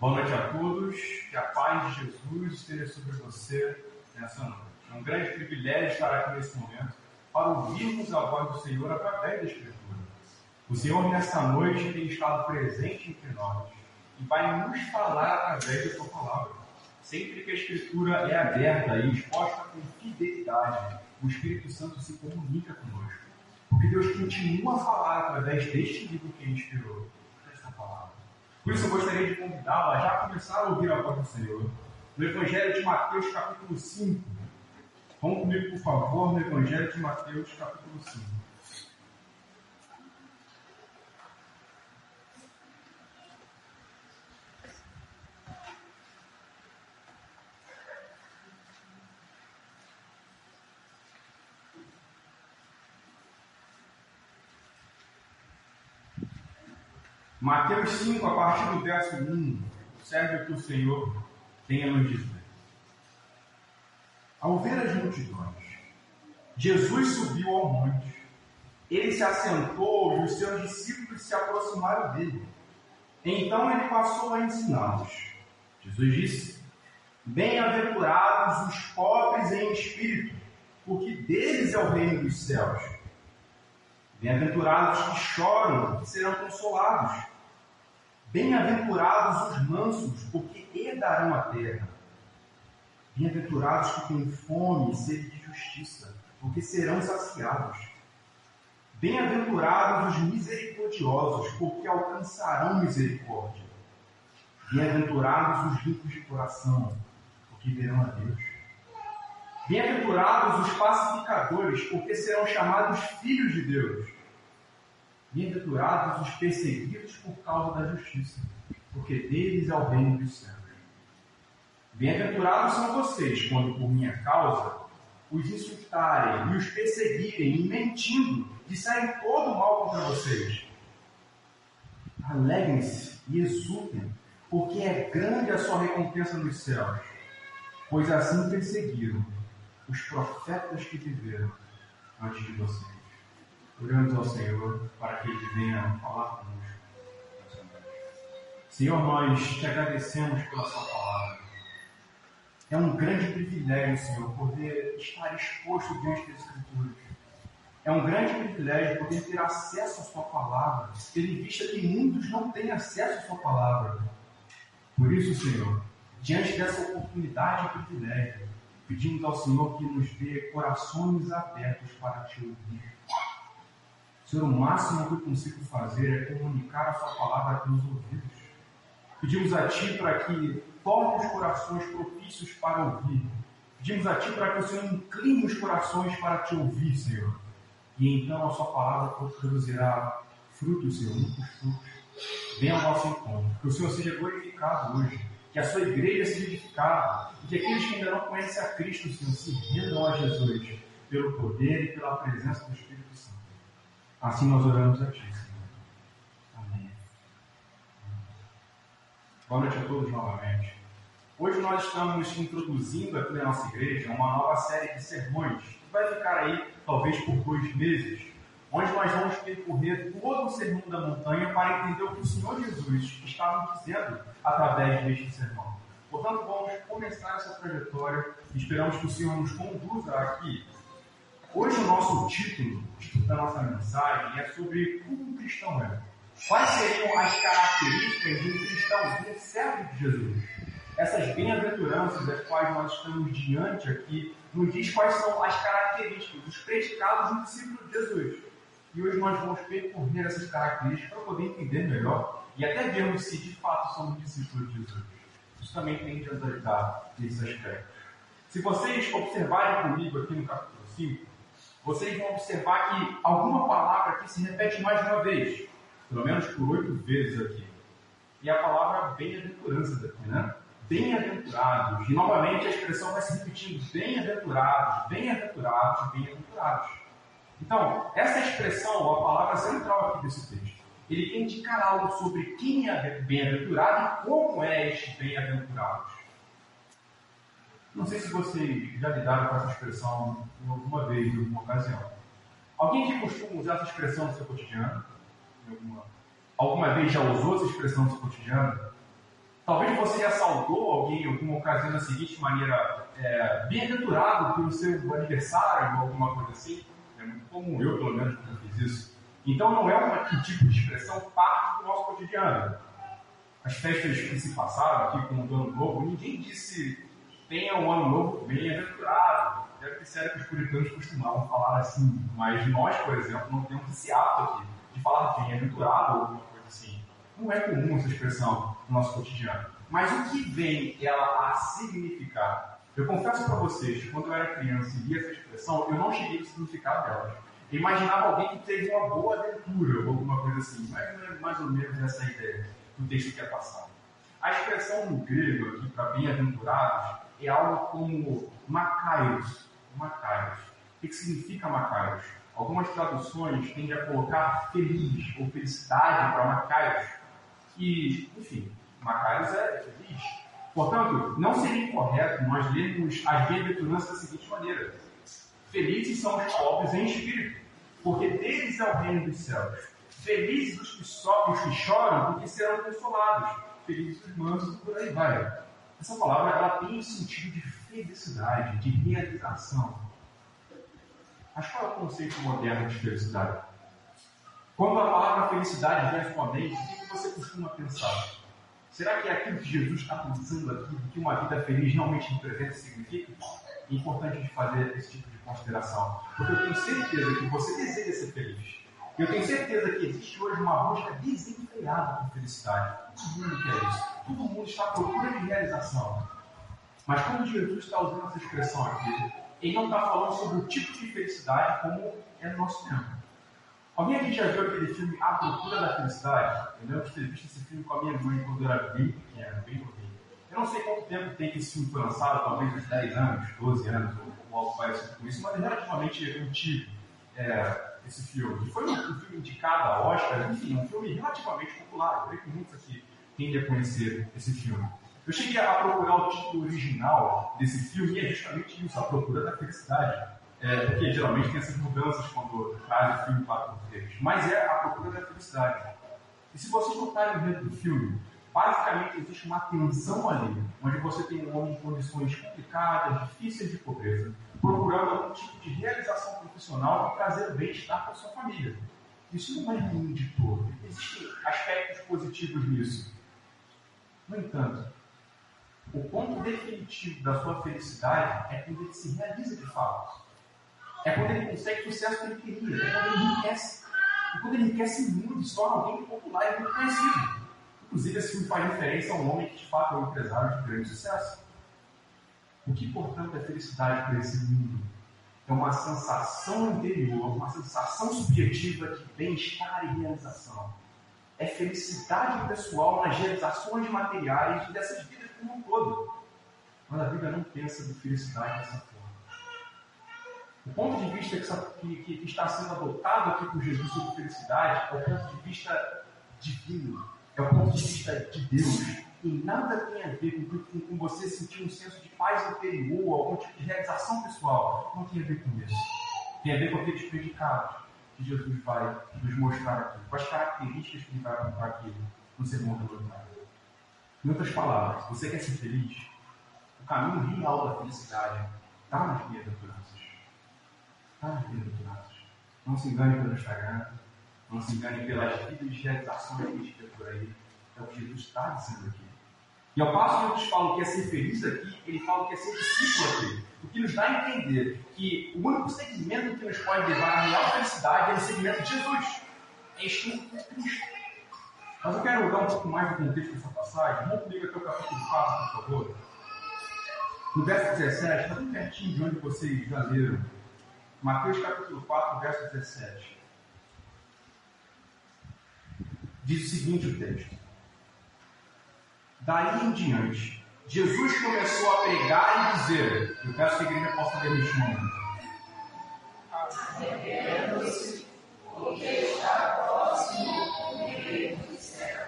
Boa noite a todos, que a paz de Jesus esteja sobre você nessa noite. É um grande privilégio estar aqui nesse momento para ouvirmos a voz do Senhor através da Escritura. O Senhor, nessa noite, tem estado presente entre nós e vai nos falar através da Sua palavra. Sempre que a Escritura é aberta e exposta com fidelidade, o Espírito Santo se comunica conosco. Porque Deus continua a falar através deste livro que inspirou esta palavra. Por isso eu gostaria de convidá-lo a já começar a ouvir a voz do Senhor. No Evangelho de Mateus, capítulo 5. Vamos comigo, por favor, no Evangelho de Mateus, capítulo 5. Mateus 5, a partir do verso 1, serve que o Senhor tem a nos dizer. Ao ver as multidões, Jesus subiu ao monte. Ele se assentou e os seus discípulos se aproximaram dele. Então ele passou a ensiná-los. Jesus disse: Bem-aventurados os pobres em espírito, porque deles é o reino dos céus. Bem-aventurados que choram, serão consolados. Bem-aventurados os mansos, porque herdarão a terra. Bem-aventurados que têm fome e sede de justiça, porque serão saciados. Bem-aventurados os misericordiosos, porque alcançarão misericórdia. Bem-aventurados os ricos de coração, porque verão a Deus. Bem-aventurados os pacificadores, porque serão chamados filhos de Deus. Bem-aventurados os perseguidos por causa da justiça, porque deles é o reino dos céus. Bem-aventurados são vocês, quando por minha causa os insultarem e os perseguirem, e mentindo, disserem todo mal contra vocês. Alegrem-se e exultem, porque é grande a sua recompensa nos céus, pois assim perseguiram os profetas que viveram antes de vocês. Oramos ao Senhor para que Ele venha falar conosco. Senhor, nós te agradecemos pela Sua palavra. É um grande privilégio, Senhor, poder estar exposto diante das Escrituras. É um grande privilégio poder ter acesso à Sua palavra, tendo em vista que muitos não têm acesso à Sua palavra. Por isso, Senhor, diante dessa oportunidade e privilégio, pedimos ao Senhor que nos dê corações abertos para te ouvir. Senhor, o máximo que eu consigo fazer é comunicar a Sua palavra pelos ouvidos. Pedimos a Ti para que torne os corações propícios para ouvir. Pedimos a Ti para que o Senhor incline os corações para te ouvir, Senhor. E então a Sua palavra produzirá frutos, Senhor, muitos frutos. Venha ao nosso encontro. Que o Senhor seja glorificado hoje que a sua igreja seja edificada e que aqueles que ainda não conhecem a Cristo, Senhor, se rendam a Jesus pelo poder e pela presença do Espírito Santo. Assim nós oramos a Ti, Senhor. Amém. Boa noite a todos novamente. Hoje nós estamos introduzindo aqui na nossa igreja uma nova série de sermões que vai ficar aí talvez por dois meses, onde nós vamos percorrer todo o sermão da montanha para entender o que o Senhor Jesus estava dizendo através deste sermão. Portanto, vamos começar essa trajetória e esperamos que o Senhor nos conduza aqui. Hoje o nosso título da nossa mensagem é sobre como um cristão é. Quais seriam as características de um cristão, de servo de Jesus? Essas bem-aventuranças das quais nós estamos diante aqui nos diz quais são as características, os predicados do discípulo de Jesus. E hoje nós vamos percorrer essas características para poder entender melhor e até vermos se de fato somos discípulos de Jesus. Isso também tem de nos ajudar nesse aspecto. Se vocês observarem comigo aqui no capítulo 5, vocês vão observar que alguma palavra aqui se repete mais de uma vez, pelo menos por oito vezes aqui. E a palavra bem-aventurança daqui, né? Bem-aventurados. E novamente a expressão vai se repetindo: bem-aventurados, bem-aventurados, bem-aventurados. Então, essa expressão, a palavra central aqui desse texto, ele quer indicar algo sobre quem é bem-aventurado e como é este bem-aventurados. Não sei se vocês já lidaram com essa expressão alguma vez, em alguma ocasião. Alguém que costuma usar essa expressão no seu cotidiano? Alguma, alguma vez já usou essa expressão no seu cotidiano? Talvez você assaltou alguém em alguma ocasião da seguinte maneira, é, bem-aventurado pelo seu aniversário ou alguma coisa assim. É muito comum, eu pelo menos nunca fiz isso. Então não é um tipo de expressão parte do nosso cotidiano. As festas que se passaram aqui com o Ano Novo, ninguém disse tenha um ano novo bem-aventurado. Deve ter sério que os puritanos costumavam falar assim, mas nós, por exemplo, não temos esse ato aqui de falar bem-aventurado ou alguma coisa assim. Não é comum essa expressão no nosso cotidiano. Mas o que vem ela a significar? Eu confesso para vocês, quando eu era criança e via essa expressão, eu não cheguei no significado delas. Eu imaginava alguém que teve uma boa aventura ou alguma coisa assim. Mas não é mais ou menos essa ideia do texto que é passado. A expressão no grego aqui para bem-aventurados é algo como Macaios. Macaios. O que significa Macaios? Algumas traduções tendem a colocar feliz ou felicidade para Macaios. E, enfim, Macaios é feliz. Portanto, não seria incorreto nós lermos as bem-aventuranças da seguinte maneira: Felizes são os pobres em espírito, porque deles é o reino dos céus. Felizes os que, so, os que choram, porque serão consolados. Felizes os mansos, por aí vai. Essa palavra ela tem um sentido de felicidade, de realização. Mas qual é o conceito moderno de felicidade? Quando a palavra felicidade vem à sua mente, o que você costuma pensar? Será que é aquilo que Jesus está pensando aqui, que uma vida feliz realmente representa e significa? É importante de fazer esse tipo de consideração. Porque eu tenho certeza que você deseja ser feliz. Eu tenho certeza que existe hoje uma busca desenfreada por felicidade. Todo mundo quer isso. Todo mundo está à procura de realização. Mas quando Jesus está usando essa expressão aqui, ele não está falando sobre o tipo de felicidade como é no nosso tempo. Alguém aqui já viu aquele filme A Procura da Felicidade? Eu lembro de ter visto esse filme com a minha mãe quando eu era bem pequeno, bem novinho. Eu não sei quanto tempo tem que esse filme foi lançado, talvez uns 10 anos, 12 anos, ou, algo parecido com isso, mas é relativamente antigo é, esse filme. Foi um, um, filme indicado a Oscar, enfim, um filme relativamente popular. Eu que muitos aqui tendem a conhecer esse filme. Eu cheguei a procurar o título original desse filme e é justamente isso, A Procura da Felicidade. É, porque geralmente tem essas mudanças quando traz o filme para português. Mas é A Procura da Felicidade. E se vocês notarem dentro do filme, basicamente existe uma tensão ali, onde você tem um homem em condições complicadas, difíceis de pobreza, procurando algum tipo de realização profissional e trazer bem-estar para sua família. Isso não é ruim de todo. Existem aspectos positivos nisso. No entanto, o ponto definitivo da sua felicidade é quando ele se realiza de fato. É quando ele consegue o sucesso que ele queria. É quando ele enriquece. E quando ele enriquece muito, se torna alguém popular e muito conhecido. Inclusive, filme faz referência a um homem que de fato é um empresário de grande sucesso. O que, portanto, é felicidade para esse mundo? É uma sensação interior, uma sensação subjetiva de bem-estar e realização. É felicidade pessoal nas realizações materiais dessas vidas como um todo. Mas a Bíblia não pensa de felicidade dessa forma. O ponto de vista que, que, que está sendo adotado aqui por Jesus sobre felicidade é o ponto de vista divino, é o ponto de vista de Deus e nada tem a ver com, com, com, você sentir um senso de paz interior, algum tipo de realização pessoal. Não tem a ver com isso. Tem a ver com aqueles predicados que Jesus vai nos mostrar aqui, as características que ele vai apontar aqui no sermão do Montanha. Em outras palavras, você quer ser feliz? O caminho real da felicidade está nas bem-aventuranças. Está nas bem-aventuranças. Não se engane pelo Instagram, não se engane pelas vidas de realizações que a gente por aí. É o que Jesus está dizendo aqui. E ao passo que outros falam que é ser feliz aqui, ele fala que é ser discípulo aqui. O que nos dá a entender que o único segmento que nos pode levar à real felicidade é o segmento de Jesus. É com Cristo. Mas eu quero dar um pouco mais do contexto dessa passagem. Vamos comigo até o capítulo 4, por favor. No verso 17, está bem pertinho de onde vocês já leram. Mateus capítulo 4, verso 17. Diz o seguinte o texto. Daí em diante, Jesus começou a pregar e dizer: Eu peço que a igreja possa ler neste momento. porque está próximo do céu.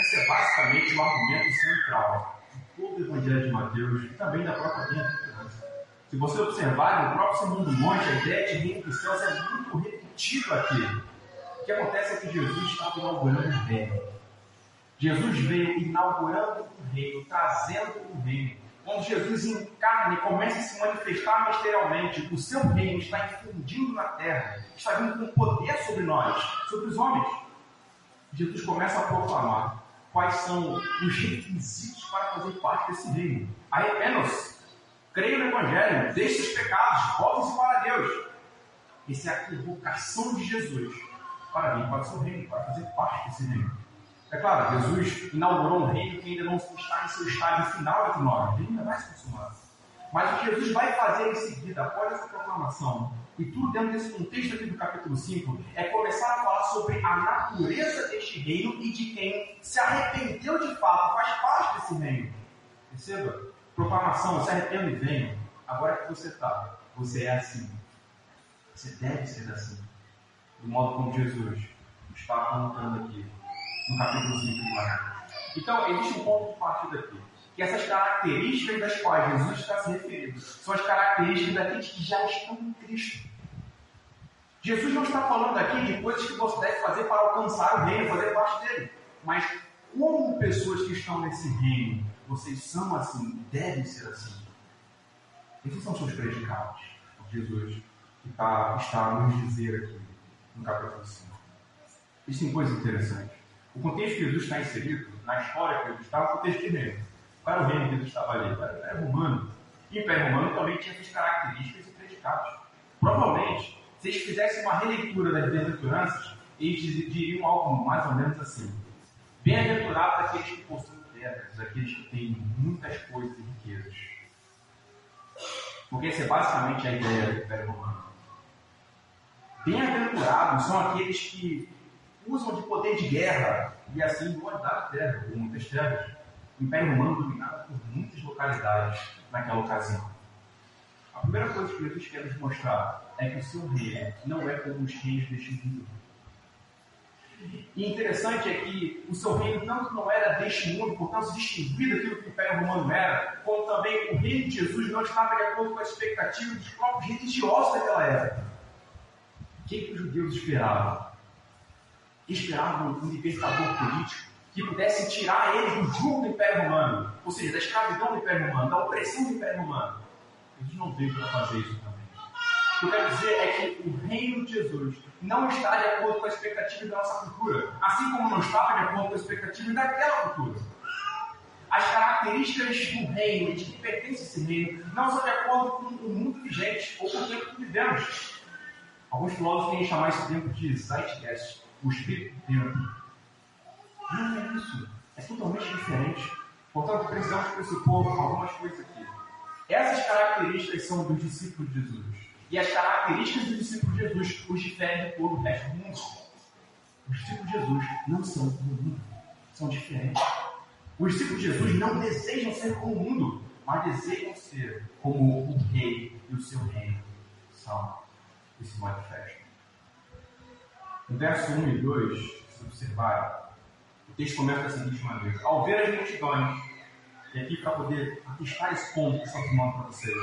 Esse é basicamente o argumento central de todo o Evangelho de Mateus e também da própria bem-aventurança. Se você observar no próprio Sermão do Monte, a ideia de reino dos céus é muito repetida aqui. O que acontece é que Jesus está inaugurando o reino Jesus veio inaugurando o reino, trazendo o reino. Quando Jesus encarna e começa a se manifestar ministerialmente, o seu reino está infundindo na terra, está vindo com poder sobre nós, sobre os homens. Jesus começa a proclamar quais são os requisitos para fazer parte desse reino. Arrependam-se, creia no Evangelho, deixe os pecados, voltem-se para Deus. Essa é a convocação de Jesus para vir para o seu reino, para fazer parte desse reino. É claro, Jesus inaugurou um reino que ainda não está em seu estágio final entre nós, ele ainda vai se consumar. Mas o que Jesus vai fazer em seguida, após essa proclamação, e tudo dentro desse contexto aqui do capítulo 5, é começar a falar sobre a natureza deste reino e de quem se arrependeu de fato, faz parte desse reino. Perceba? Proclamação, se arrependa e venha. Agora que você está, você é assim. Você deve ser assim. Do modo como Jesus está apontando aqui no capítulo 5 de. Então, existe um ponto de partida aqui. Que essas características das quais Jesus está se referindo são as características daqueles que já estão em Cristo. Jesus não está falando aqui de coisas que você deve fazer para alcançar o reino, fazer parte dele. Mas como pessoas que estão nesse reino, vocês são assim, devem ser assim. Esses são seus predicados. Jesus está, está a nos dizer aqui no capítulo 5. Existem coisas interessantes. O contexto que Jesus está inserido, na história que Jesus está, é o contexto de reino. Qual era o reino que Jesus estava ali? Era o Império Romano. E o Império Romano também tinha suas características e predicados. Provavelmente, se eles fizessem uma releitura das bem-aventuranças, eles diriam algo mais ou menos assim. Bem-aventurados aqueles que possuem terras, aqueles que têm muitas coisas e riquezas. Porque essa é basicamente a ideia do Império Romano. Bem-aventurados são aqueles que usam de poder de guerra e assim guardar a terra, ou muitas terras. O Império Romano dominava por muitas localidades naquela ocasião. A primeira coisa que Jesus quer nos mostrar é que o seu reino não é como os reis deste mundo. E interessante é que o seu reino tanto não era deste mundo, portanto distinguido daquilo que o Império Romano era, como também o reino de Jesus não estava de acordo com a expectativa dos próprios religiosos daquela época. O que, que os judeus esperavam? Esperavam um libertador político que pudesse tirar eles do jugo do Império Romano, ou seja, da escravidão do Império Romano, da opressão do Império Romano. Jesus não veio para fazer isso também. O que eu quero dizer é que o reino de Jesus não está de acordo com a expectativa da nossa cultura, assim como não estava de acordo com a expectativa daquela cultura. As características do reino, de que pertence esse reino, não são de acordo com o mundo vigente ou com o tempo que vivemos. Alguns filósofos têm chamar esse tempo de zeitgeist, o espírito. Não é isso. É totalmente diferente. Portanto, precisamos pressupor algumas coisas aqui. Essas características são dos discípulos de Jesus. E as características dos discípulos de Jesus os diferem de todo o resto do mundo. Os discípulos de Jesus não são como o mundo, são diferentes. Os discípulos de Jesus não desejam ser como o mundo, mas desejam ser como o rei e o seu reino são se manifestam. No verso 1 e 2, se observarem, o texto começa da seguinte maneira: Ao ver as multidões, e aqui para poder atestar esse ponto que estou tomando para vocês,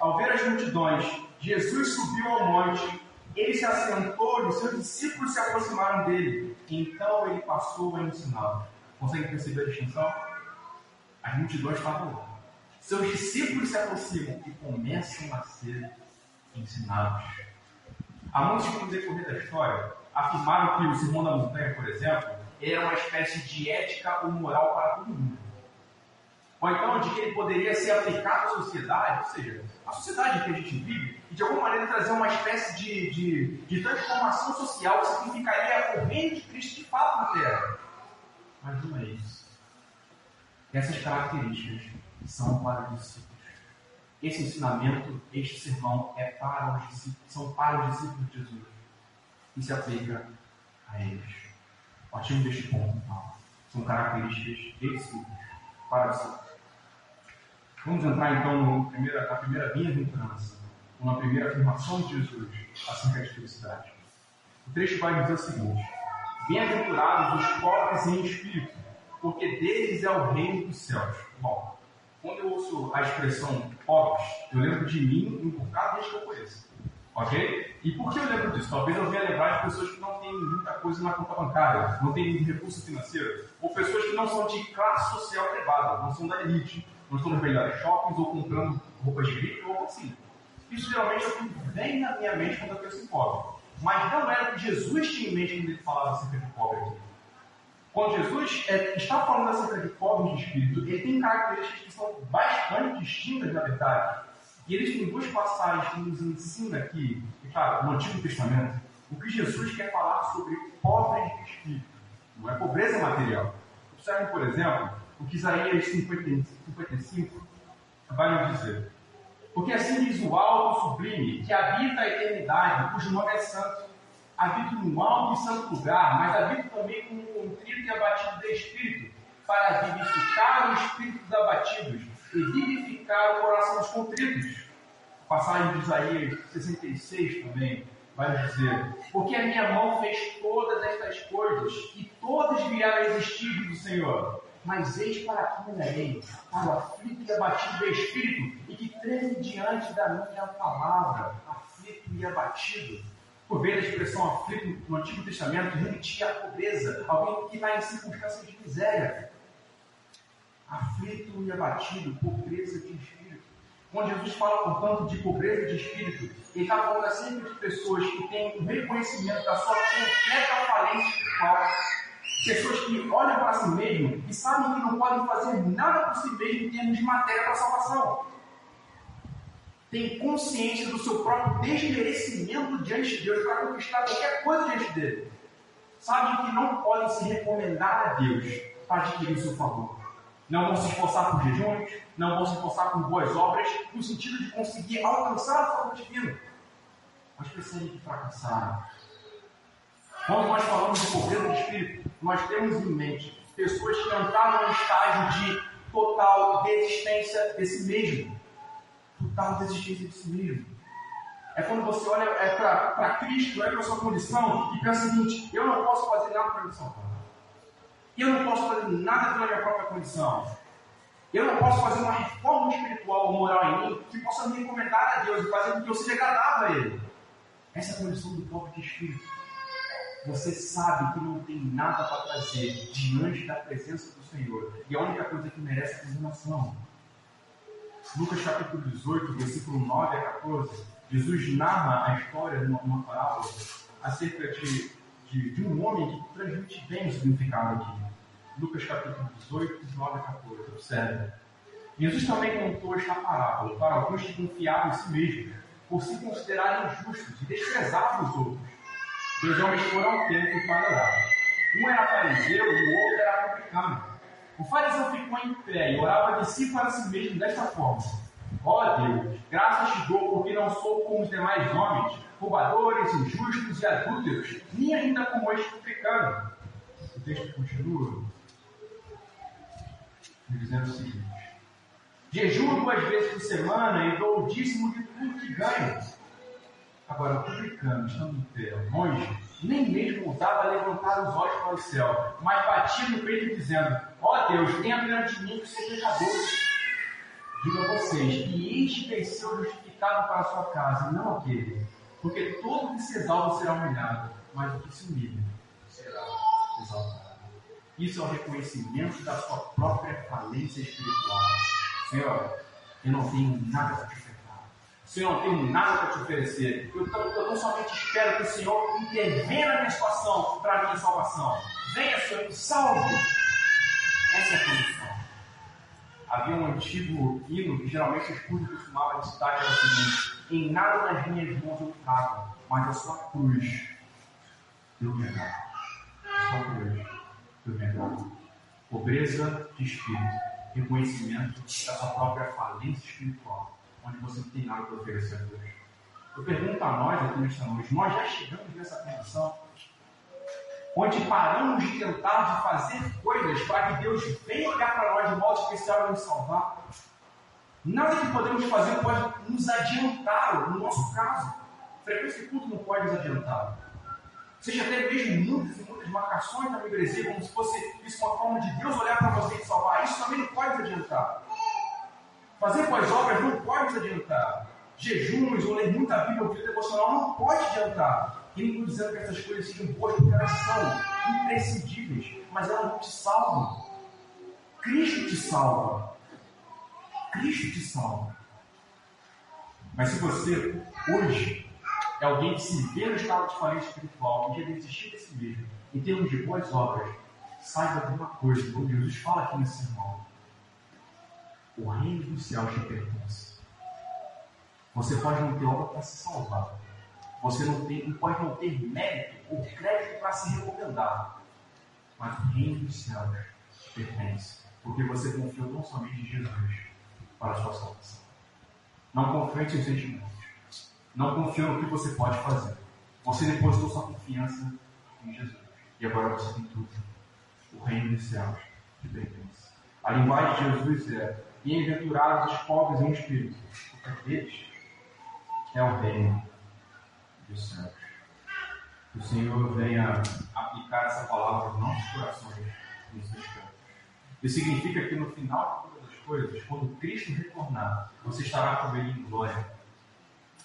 ao ver as multidões, Jesus subiu ao monte, ele se assentou e os seus discípulos se aproximaram dele. Então ele passou a ensiná-los. Consegue perceber a distinção? As multidões estavam lá. Seus discípulos se aproximam e começam a ser ensinados. Há muitos que, no decorrer da história, afirmaram que o Sermão da Montanha, por exemplo, era uma espécie de ética ou moral para todo mundo. Ou então de que ele poderia ser aplicado à sociedade, ou seja, a sociedade que a gente vive, e de alguma maneira trazer uma espécie de, de, de transformação social que significaria o reino de Cristo de fato na Terra. Mas não é isso. Essas características são para os discípulos. Esse ensinamento, este sermão, é para os discípulos, são para os discípulos de Jesus. E se aplica a eles. Partimos deste ponto, então. São características de discípulos, para discípulos. Vamos entrar então no primeira, na primeira bem-aventurança, na primeira afirmação de Jesus acerca de felicidade. O trecho vai dizer o seguinte: Bem-aventurados os pobres em espírito, porque deles é o reino dos céus. Bom, quando eu ouço a expressão pobres, eu lembro de mim um bocado desde que eu conheço. Ok? E por que eu lembro disso? Talvez eu venha lembrar de pessoas que não têm muita coisa na conta bancária, não têm recurso financeiro, ou pessoas que não são de classe social elevada, não são da elite, não estão nos melhores shoppings ou comprando roupas de gripe ou assim. Isso geralmente é o que vem na minha mente quando eu penso em pobre. Mas não era o que Jesus tinha em mente quando ele falava acerca de pobre aqui. Quando Jesus é, está falando acerca de pobres de espírito, ele tem características que são bastante distintas, na verdade. E eles têm duas passagens que nos ensinam aqui, e claro, no Antigo Testamento, o que Jesus quer falar sobre pobres de espírito. Não é pobreza material. Observem, por exemplo, o que Isaías 55 vai nos dizer. Porque assim diz o alto sublime, que habita a eternidade, cujo nome é santo. Habito no alto e santo lugar, mas habito também com um contrito e abatido de espírito, para vivificar o espírito dos abatidos e vivificar o coração dos contritos. A passagem de Isaías 66 também vai dizer: Porque a minha mão fez todas estas coisas, e todas vieram a existir, do Senhor. Mas eis para que olharei, para o aflito e abatido de espírito, e que treme diante da minha palavra, aflito e abatido. Por ver a expressão aflito no Antigo Testamento, remetia à pobreza, alguém que está em circunstâncias de miséria. Aflito e abatido, pobreza de espírito. Quando Jesus fala, portanto, de pobreza de espírito, ele está falando sempre de pessoas que têm um reconhecimento da sua completa falência espiritual Pessoas que olham para si mesmo e sabem que não podem fazer nada por si mesmo em termos de matéria para a salvação. Têm consciência do seu próprio desmerecimento diante de Deus para conquistar qualquer coisa diante dele. Sabem que não podem se recomendar a Deus para adquirir o seu favor. Não vão se esforçar por jejuns, não vão se esforçar por boas obras, no sentido de conseguir alcançar o favor divino. Mas percebem que fracassaram quando nós falamos de pobreza de espírito, nós temos em mente pessoas que entraram no estágio de total desistência de si mesmo. Total desistência de si mesmo. É quando você olha é para Cristo, olha para a sua condição e pensa o seguinte: eu não posso fazer nada para me salvar. Eu não posso fazer nada pela minha própria condição. Eu não posso fazer uma reforma espiritual ou moral em mim que possa me recomendar a Deus e fazer com que eu seja agradável a Ele. Essa é a condição do pobre de espírito você sabe que não tem nada para trazer diante da presença do Senhor. E a única coisa que merece é condenação. Lucas capítulo 18, versículo 9 a 14, Jesus narra a história de uma, uma parábola acerca de, de, de, um homem que transmite bem o significado aqui. Lucas capítulo 18, 9 a 14, observe. Jesus também contou esta parábola para alguns que confiavam em si mesmos, por se considerarem justos e desprezavam os outros. Dois homens foram ao templo para orar. Um era fariseu e o outro era publicano. O fariseu ficou em pé e orava de si para si mesmo desta forma: Ó oh Deus, graças te dou porque não sou como os demais homens, roubadores, injustos e adúlteros, nem ainda como este publicano. O texto continua dizendo o seguinte: Jejuo duas vezes por semana e dou o dízimo de tudo que ganho. Agora, o publicano, estando em pé, longe, nem mesmo ousava levantar os olhos para o céu, mas batia no peito dizendo: Ó oh Deus, tenha pena de mim que sou pecador. Digo a vocês que este venceu justificado para a sua casa, não aquele. Porque todo que se exalta será humilhado, mas o que se humilha será exaltado. Isso é o reconhecimento da sua própria falência espiritual. Senhor, eu não tenho nada para te Senhor, não tenho nada para te oferecer. Eu, eu, eu somente espero que o Senhor intervenha na minha situação para a minha salvação. Venha, Senhor, salve. Essa é a condição. Havia um antigo hino que geralmente os cultos costumavam citar que era o seguinte: Em nada nas minhas mãos eu trago, mas a sua cruz eu me agarro. A sua cruz eu me agarro. Pobreza de espírito, reconhecimento da sua própria falência espiritual onde você não tem nada para oferecer a Deus. Eu pergunto a nós aqui nesta noite, nós já chegamos nessa condição? Onde paramos de tentar de fazer coisas para que Deus venha olhar para nós de modo especial e nos salvar? Nada que podemos fazer pode nos adiantar, no nosso caso. Frequência de culto não pode nos adiantar. Seja até mesmo muitas e muitas marcações na membresia, como se fosse isso uma forma de Deus olhar para você e salvar. Isso também não pode nos adiantar. Fazer boas obras não pode nos adiantar. jejuns ou ler muita Bíblia ou vida devocional não pode adiantar. E estou dizendo que essas coisas sejam boas, porque elas são imprescindíveis, mas elas não te salvam. Cristo te salva. Cristo te salva. Mas se você, hoje, é alguém que se vê no estado de falência espiritual e quer desistir de si mesmo, em termos de boas obras, saiba de uma coisa, como Jesus fala aqui nesse sermão: o reino dos céus te pertence. Você pode não ter obra para se salvar. Você não, tem, pode não ter mérito ou crédito para se recomendar. Mas o reino dos céus te pertence. Porque você confiou não somente em Jesus para a sua salvação. Não confie em seus sentimentos. Não confiou no que você pode fazer. Você depositou sua confiança em Jesus. E agora você tem tudo. O reino dos céus te pertence. A linguagem de Jesus é: Bem-aventurados os pobres em espírito, porque deles é o reino Que o Senhor venha aplicar essa palavra aos nossos corações nesse instante. Isso significa que no final de todas as coisas, quando Cristo retornar, você estará com Ele em glória.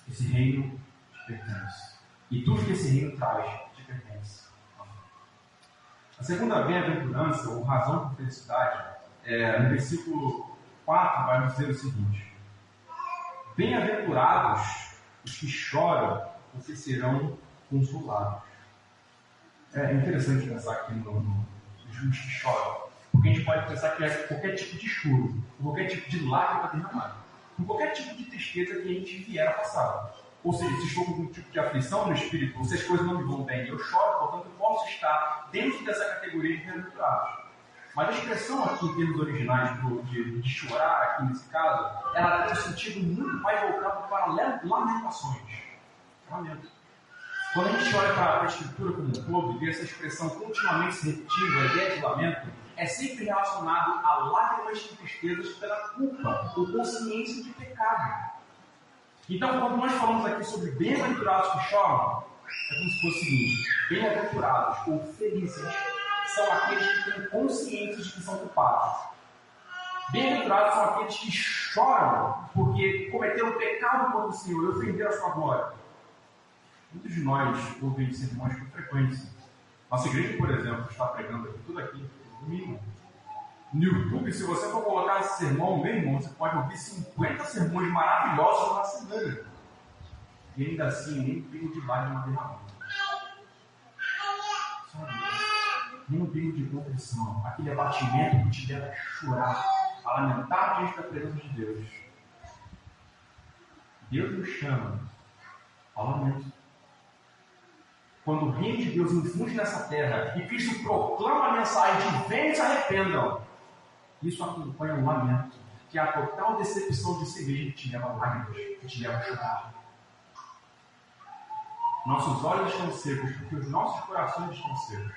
Esse reino te pertence. E tudo que esse reino traz te pertence. A segunda bem-aventurança, ou razão por felicidade, é, no versículo 4, vai dizer o seguinte: Bem-aventurados os que choram, porque serão consolados. É interessante pensar aqui no, no, nos que choram, porque a gente pode pensar que é qualquer tipo de choro, qualquer tipo de lágrima derramada, qualquer tipo de tristeza que a gente vier a passar. Ou seja, se estou com algum tipo de aflição no espírito, ou se as coisas não me vão bem, eu choro, portanto, eu posso estar dentro dessa categoria de bem-aventurados. Mas a expressão aqui, em termos originais de, de, chorar, aqui nesse caso, ela tem um sentido muito mais voltado para lamentações. Lamento. Quando a gente olha para a escritura como um todo e vê essa expressão continuamente se repetindo, a ideia de lamento, é sempre relacionado a lágrimas e tristezas pela culpa ou consciência de pecado. Então, quando nós falamos aqui sobre bem-aventurados que choram, é como se fosse o seguinte: bem-aventurados ou felizes são aqueles que têm consciência de que são culpados. Bem-aventurados são aqueles que choram porque cometeram pecado contra o Senhor e ofenderam a sua glória. Muitos de nós ouvem sermões com frequência. Nossa igreja, por exemplo, está pregando aqui, tudo aqui, domingo. No YouTube, se você for colocar esse sermão, meu irmão, você pode ouvir 50 sermões maravilhosos na semana. E ainda assim, nem pingo de lágrima derramado. Nem brilho de contrição, aquele abatimento que te leva a chorar, a lamentar diante da presença de Deus. Deus nos chama ao lamento. Quando o reino de Deus infunde nessa terra e Cristo proclama a mensagem de e se arrependam, isso acompanha o lamento, que é a total decepção de si mesmo que te leva a lágrimas, que te leva a chorar. Nossos olhos estão secos porque os nossos corações estão secos.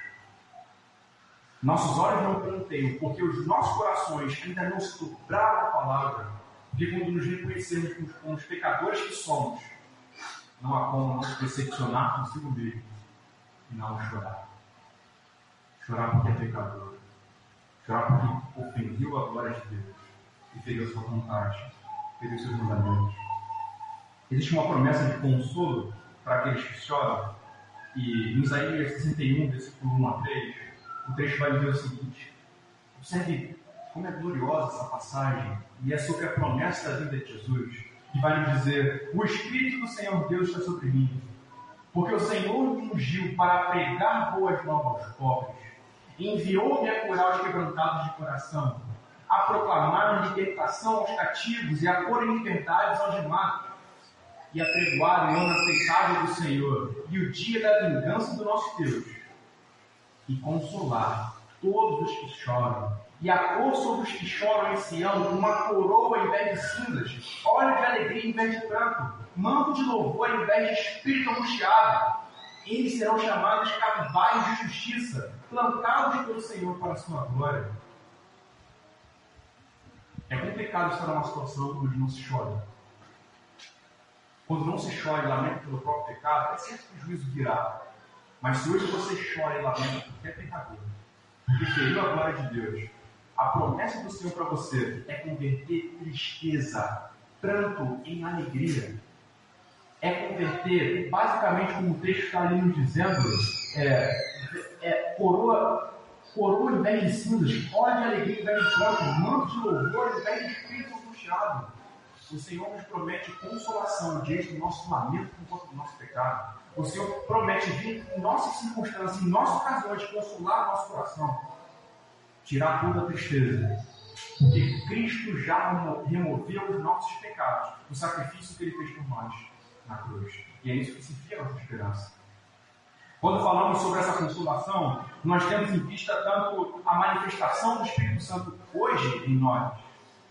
Nossos olhos não contêm, porque os nossos corações ainda não se dobraram a palavra. Porque quando nos reconhecemos como, os pecadores que somos, não há como nos decepcionar consigo mesmo não chorar. Chorar porque é pecador. Chorar porque ofendeu a glória de Deus e feriu a sua vontade, feriu seus mandamentos. Existe uma promessa de consolo para aqueles que choram. E em Isaías 61, versículo 1 a 3, o texto vai dizer o seguinte: observe como é gloriosa essa passagem e é sobre a promessa da vida de Jesus, que vai nos dizer: O Espírito do Senhor Deus está sobre mim, porque o Senhor me ungiu para pregar boas novas aos pobres, enviou-me a curar os quebrantados de coração, a proclamar libertação aos cativos e a pôr em liberdade aos demais e a pregoar o ano aceitável do Senhor e o dia da vingança do nosso Deus e consolar todos os que choram, e a cor sobre os que choram em uma coroa em vez de cinzas, óleo de alegria em vez de pranto, manto de louvor em vez de espírito angustiado. Eles serão chamados carvalhos de justiça, plantados pelo Senhor para a sua glória. É complicado estar numa situação onde não se chora. Quando não se chora e lamenta pelo próprio pecado, é certo que o juízo virá. Mas se hoje você chora e lamenta porque é pecador, porque feriu a glória de Deus, a promessa do Senhor para você é converter tristeza, pranto em alegria. É converter, basicamente, como o texto está ali nos dizendo, é, é coroa, coroa em vez de cinzas, óleo de alegria em vez de pranto, manto de louvor em vez de espírito angustiado. O Senhor nos promete consolação diante do nosso lamento por nosso pecado. O Senhor promete vir em nossas circunstâncias, em nossas ocasiões, consolar nosso coração, tirar toda a tristeza. Porque Cristo já removeu os nossos pecados, o sacrifício que Ele fez por nós na cruz. E é isso que se fia nossa esperança. Quando falamos sobre essa consolação, nós temos em vista tanto a manifestação do Espírito Santo hoje em nós.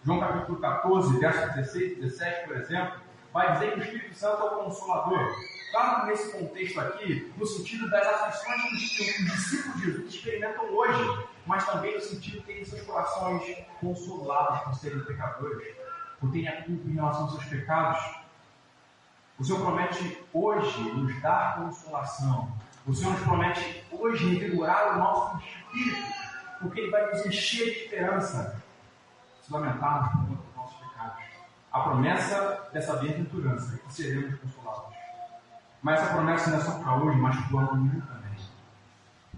João capítulo 14, verso 16 e 17, por exemplo, vai dizer que o Espírito Santo é o consolador. Claro que nesse contexto aqui, no sentido das aflições que os discípulos de Jesus experimentam hoje, mas também no sentido de terem seus corações consolados por serem pecadores, por terem a culpa em relação aos seus pecados. O Senhor promete hoje nos dar consolação. O Senhor nos promete hoje revigorar o nosso espírito, porque Ele vai nos encher de esperança, se lamentarmos por conta dos nossos pecados. A promessa dessa bem-aventurança é que seremos consolados. Mas essa promessa não é só para hoje, mas para o ano também.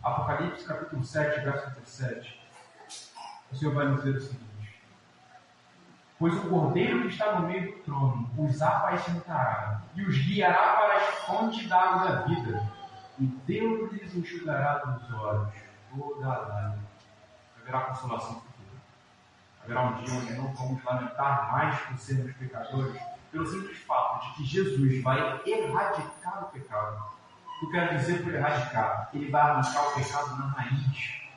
Apocalipse capítulo 7, verso 17. O Senhor vai nos dizer o seguinte: Pois o cordeiro que está no meio do trono os apacentará e os guiará para as fontes da água da vida, e Deus lhes enxugará dos olhos toda a lágrima. Haverá consolação futura. Haverá um dia onde não vamos lamentar mais por sermos pecadores, pelo simples fato de que Jesus vai erradicar o pecado. O eu quero dizer por erradicar? Ele vai arrancar o pecado na raiz.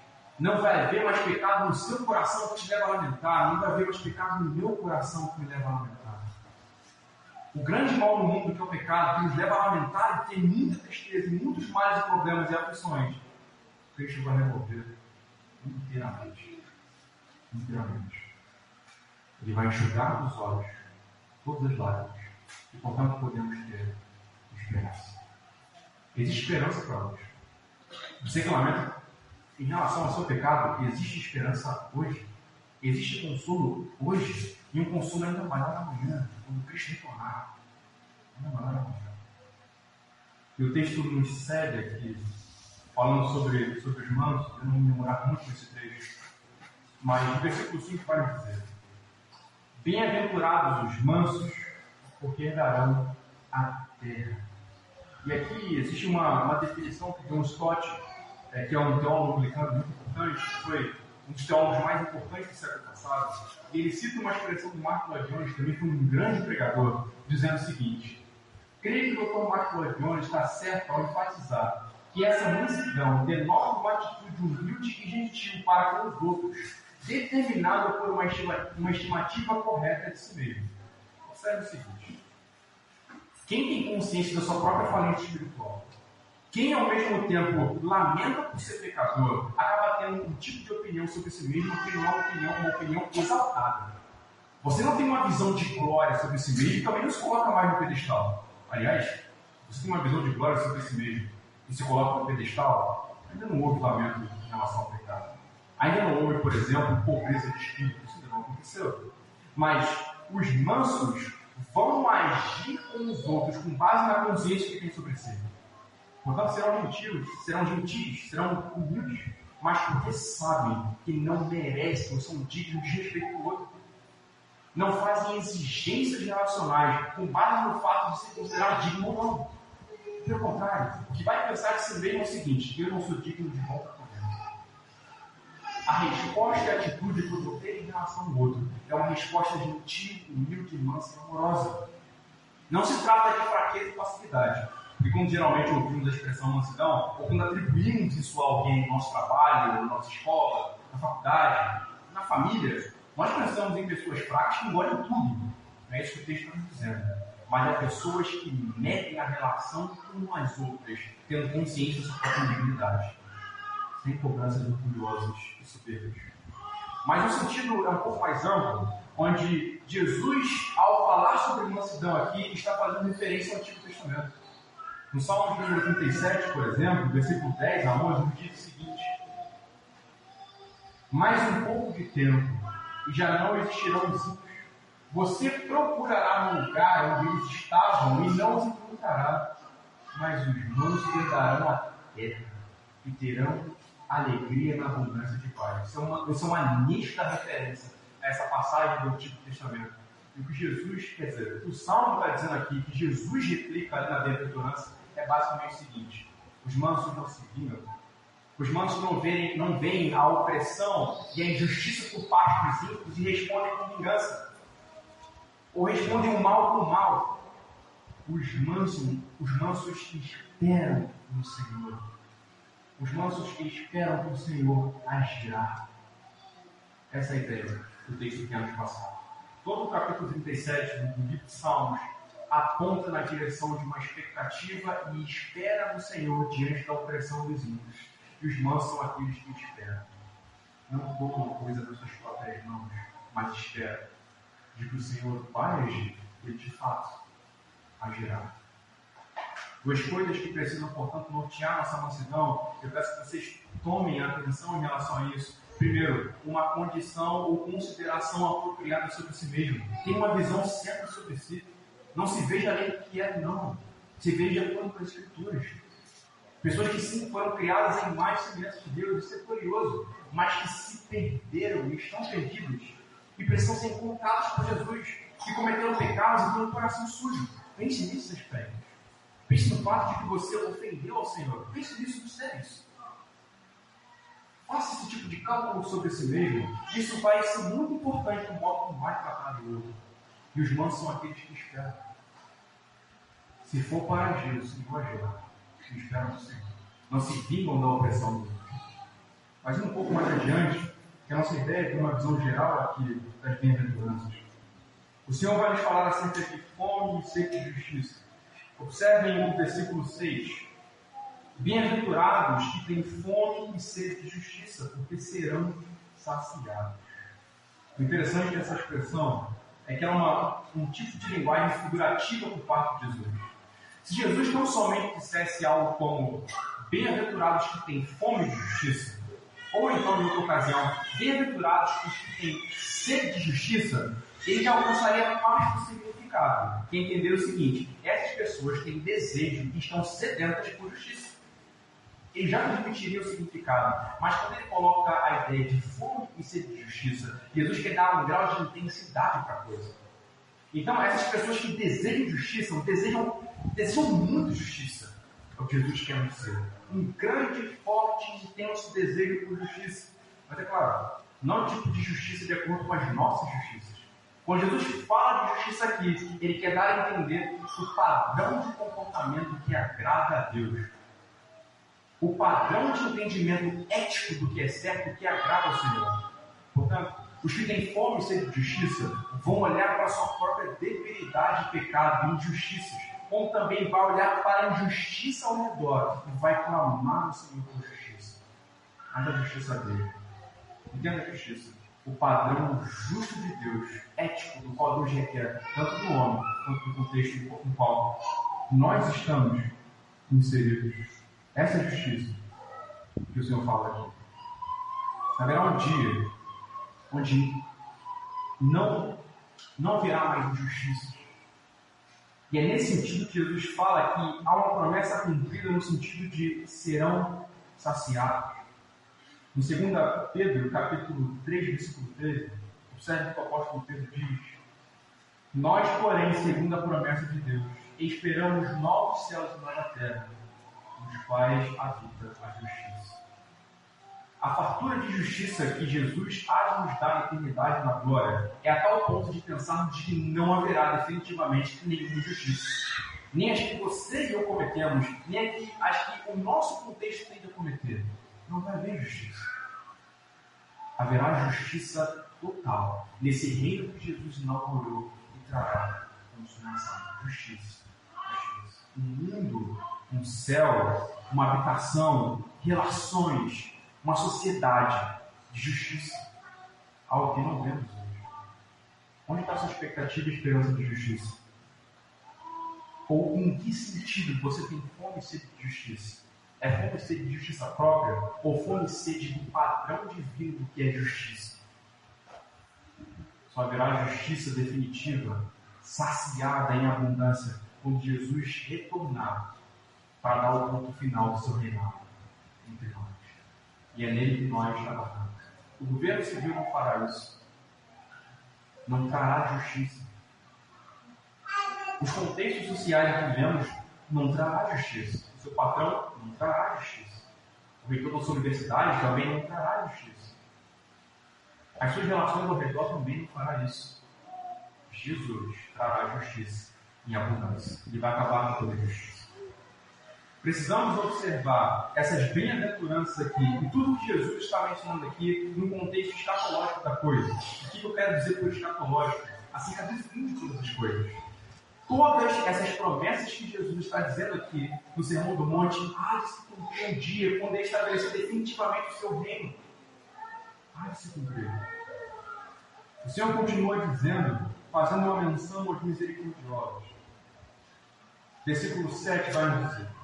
Não vai haver mais pecado no seu coração que te leva a lamentar. Não vai haver mais pecado no meu coração que me leva a lamentar. O grande mal no mundo que é o pecado, que nos leva a lamentar e ter muita tristeza, e muitos males e problemas e aflições, Cristo vai resolver inteiramente. Inteiramente. Ele vai enxugar dos olhos todas as lágrimas. E portanto podemos ter esperança. Existe esperança para nós. Você que lamenta em relação ao seu pecado, existe esperança hoje. Existe consolo hoje. E um consolo ainda maior amanhã, quando Cristo retornar. Ainda maior amanhã. E o texto nos segue aqui, falando sobre, sobre os mansos. Eu não vou demorar muito nesse trecho. Mas o versículo 5 vai dizer: Bem-aventurados os mansos, porque herdarão a terra. E aqui existe uma, uma definição que John Stott, é, que é um teólogo anglicano muito importante, foi um dos teólogos mais importantes do século passado, ele cita uma expressão do Marco Lloyd Jones, também foi um grande pregador, dizendo o seguinte: Creio que o Dr. Marco Lloyd está certo ao enfatizar que essa mansidão denota uma atitude humilde e gentil para com os outros, determinada por uma, estima, uma estimativa correta de si mesmo. Observe o seguinte: quem tem consciência da sua própria falência espiritual, quem ao mesmo tempo lamenta por ser pecador, acaba tendo um tipo de opinião sobre si mesmo que não é uma opinião, uma opinião exaltada. Você não tem uma visão de glória sobre si mesmo e também não se coloca mais no pedestal. Aliás, você tem uma visão de glória sobre si mesmo e se coloca no pedestal, ainda não houve lamento em relação ao pecado. Ainda não houve, por exemplo, pobreza de espírito, isso ainda não aconteceu. Mas os mansos vão agir com os outros com base na consciência que tem sobre si. Portanto, serão gentios, serão gentis, serão humildes, mas porque sabem que não merecem são dignos de respeito do outro. Não fazem exigências relacionais com base no fato de se considerar digno ou não. Pelo contrário, o que vai pensar de si mesmo é o seguinte: eu não sou digno de volta a resposta e a atitude que eu tenho em relação ao outro é uma resposta gentil, humilde, mansa e amorosa. Não se trata de fraqueza e passividade. E como geralmente ouvimos a expressão mansidão, ou quando atribuímos isso a alguém no nosso trabalho, na nossa escola, na faculdade, na família, nós pensamos em pessoas fracas que engolem tudo. É isso que o texto está nos dizendo. Mas é pessoas que medem a relação com as outras, tendo consciência da sua própria dignidade sem cobranças orgulhosas e soberbas. Mas o sentido é um pouco mais amplo, onde Jesus, ao falar sobre mansidão aqui, está fazendo referência ao Antigo Testamento. No Salmo de número 37, por exemplo, versículo 10 a 11, diz o seguinte: Mais um pouco de tempo, e já não existirão os ímpios, Você procurará no lugar onde eles estavam e não os encontrará, mas os mansos herdarão a terra e terão alegria na abundância de paz. Isso é uma, isso é uma nítida referência a essa passagem do Antigo Testamento. E o que Jesus, quer dizer, o Salmo está dizendo aqui, que Jesus replica ali na bem-aventurança, é basicamente o seguinte: os mansos não se vingam, os mansos não veem, não veem a opressão e a injustiça por parte dos ímpios e respondem com vingança, ou respondem o mal com mal. Os mansos, os mansos esperam no Senhor. Os mansos esperam que o Senhor agirá. Essa é a ideia do texto que nos passado. Todo o capítulo 37 do livro de Salmos aponta na direção de uma expectativa e espera no Senhor diante da opressão dos ímpios. E os mansos são aqueles que esperam. Não tomam coisa nas suas próprias mãos, mas esperam de que o Senhor vai agir e de fato agirá. Duas coisas que precisam, portanto, nortear nossa mansidão. Eu peço que vocês tomem atenção em relação a isso. Primeiro, uma condição ou consideração apropriada sobre si mesmo. Tem uma visão certa sobre si. Não se veja além do que é, não. Se veja como as Escrituras. Pessoas que sim foram criadas em mais semelhança de Deus, isso é curioso, mas que se perderam e estão perdidos e precisam ser encontrados por Jesus, que cometeram pecados e têm um coração sujo. Pense nesses aspectos. Pense no fato de que você ofendeu ao Senhor. Pense nisso dos séries. Faça esse tipo de cálculo sobre si mesmo. Isso vai ser muito importante no modo como vai tratar o outro. E os manos são aqueles que esperam. Se for para agir, o Senhor agirá. Que esperam no Senhor. Não se vingam da opressão do. Mas um pouco mais adiante, que a nossa ideia tem uma visão geral aqui das bem-aventuranças. O Senhor vai nos falar acerca de fome e sede de justiça. Observem o versículo 6. Bem-aventurados que têm fome e sede de justiça, porque serão saciados. O interessante dessa expressão é que ela é uma, um tipo de linguagem figurativa por parte de Jesus. Se Jesus não somente dissesse algo como bem-aventurados que têm fome de justiça, ou então, em outra ocasião, bem-aventurados que têm sede de justiça, ele já alcançaria parte do significado, que entender o seguinte: essas pessoas têm desejo e estão sedentas por justiça. Ele já transmitiria o significado, mas quando ele coloca a ideia de fome e sede de justiça, Jesus quer dar um grau de intensidade para a coisa. Então, essas pessoas que desejam justiça, desejam, desejam muito justiça, é o que Jesus quer dizer. Um grande, forte e intenso desejo por justiça. Mas é claro, não é tipo de justiça de acordo com as nossas justiças. Quando Jesus fala de justiça aqui, ele quer dar a entender o padrão de comportamento que agrada a Deus. O padrão de entendimento ético do que é certo que agrada ao Senhor. Portanto, os que têm fome e sede de justiça vão olhar para a sua própria debilidade, pecado e injustiças, como também vai olhar para a injustiça ao redor e vai clamar ao Senhor por justiça. Mas a justiça dele. Entenda a justiça o padrão justo de Deus, ético, do qual Deus requer, tanto do homem quanto do contexto no qual nós estamos inseridos. Essa é a justiça que o Senhor fala aqui. Haverá um dia onde não, não haverá mais injustiça. E é nesse sentido que Jesus fala que há uma promessa cumprida no sentido de serão saciados. Em 2 Pedro, capítulo 3, versículo 13, observe que o apóstolo Pedro diz. Nós, porém, segundo a promessa de Deus, esperamos novos céus e nova terra, nos quais habita a justiça. A fartura de justiça que Jesus há de nos dar na eternidade na glória é a tal ponto de pensarmos que não haverá definitivamente nenhuma injustiça. Nem as que você e eu cometemos, nem as que o nosso contexto tem de cometer não vai haver justiça. Haverá justiça total nesse reino que Jesus inaugurou e trará consumação. Justiça. justiça. Um mundo, um céu, uma habitação, relações, uma sociedade de justiça. Algo que não vemos hoje. Onde está a sua expectativa e esperança de justiça? Ou em que sentido você tem fome e sede de justiça? É fome e sede de justiça própria ou fome e sede do padrão divino do que é justiça? Só haverá justiça definitiva, saciada em abundância, quando Jesus retornar para dar o ponto final do seu reinado entre nós. E é nele que nós aguardamos. O governo civil não fará isso. Não trará justiça. Os contextos sociais que vivemos não trará justiça. O seu patrão não trará justiça. O reitor da sua universidade também não trará justiça. As suas relações ao redor também não fará isso. Jesus trará justiça em abundância. Ele vai acabar com toda justiça. Precisamos observar essas bem-aventuranças aqui e tudo que Jesus está ensinando aqui no contexto escatológico da coisa. O que eu quero dizer por escatológico? Acerca do fim de todas as coisas. Todas essas promessas que Jesus está dizendo aqui no Sermão do Monte, há de se cumprir um dia, quando ele estabelecer definitivamente o seu reino. Há de se cumprir. O Senhor continua dizendo, fazendo uma menção aos misericordiosos. Versículo 7 vai nos dizer.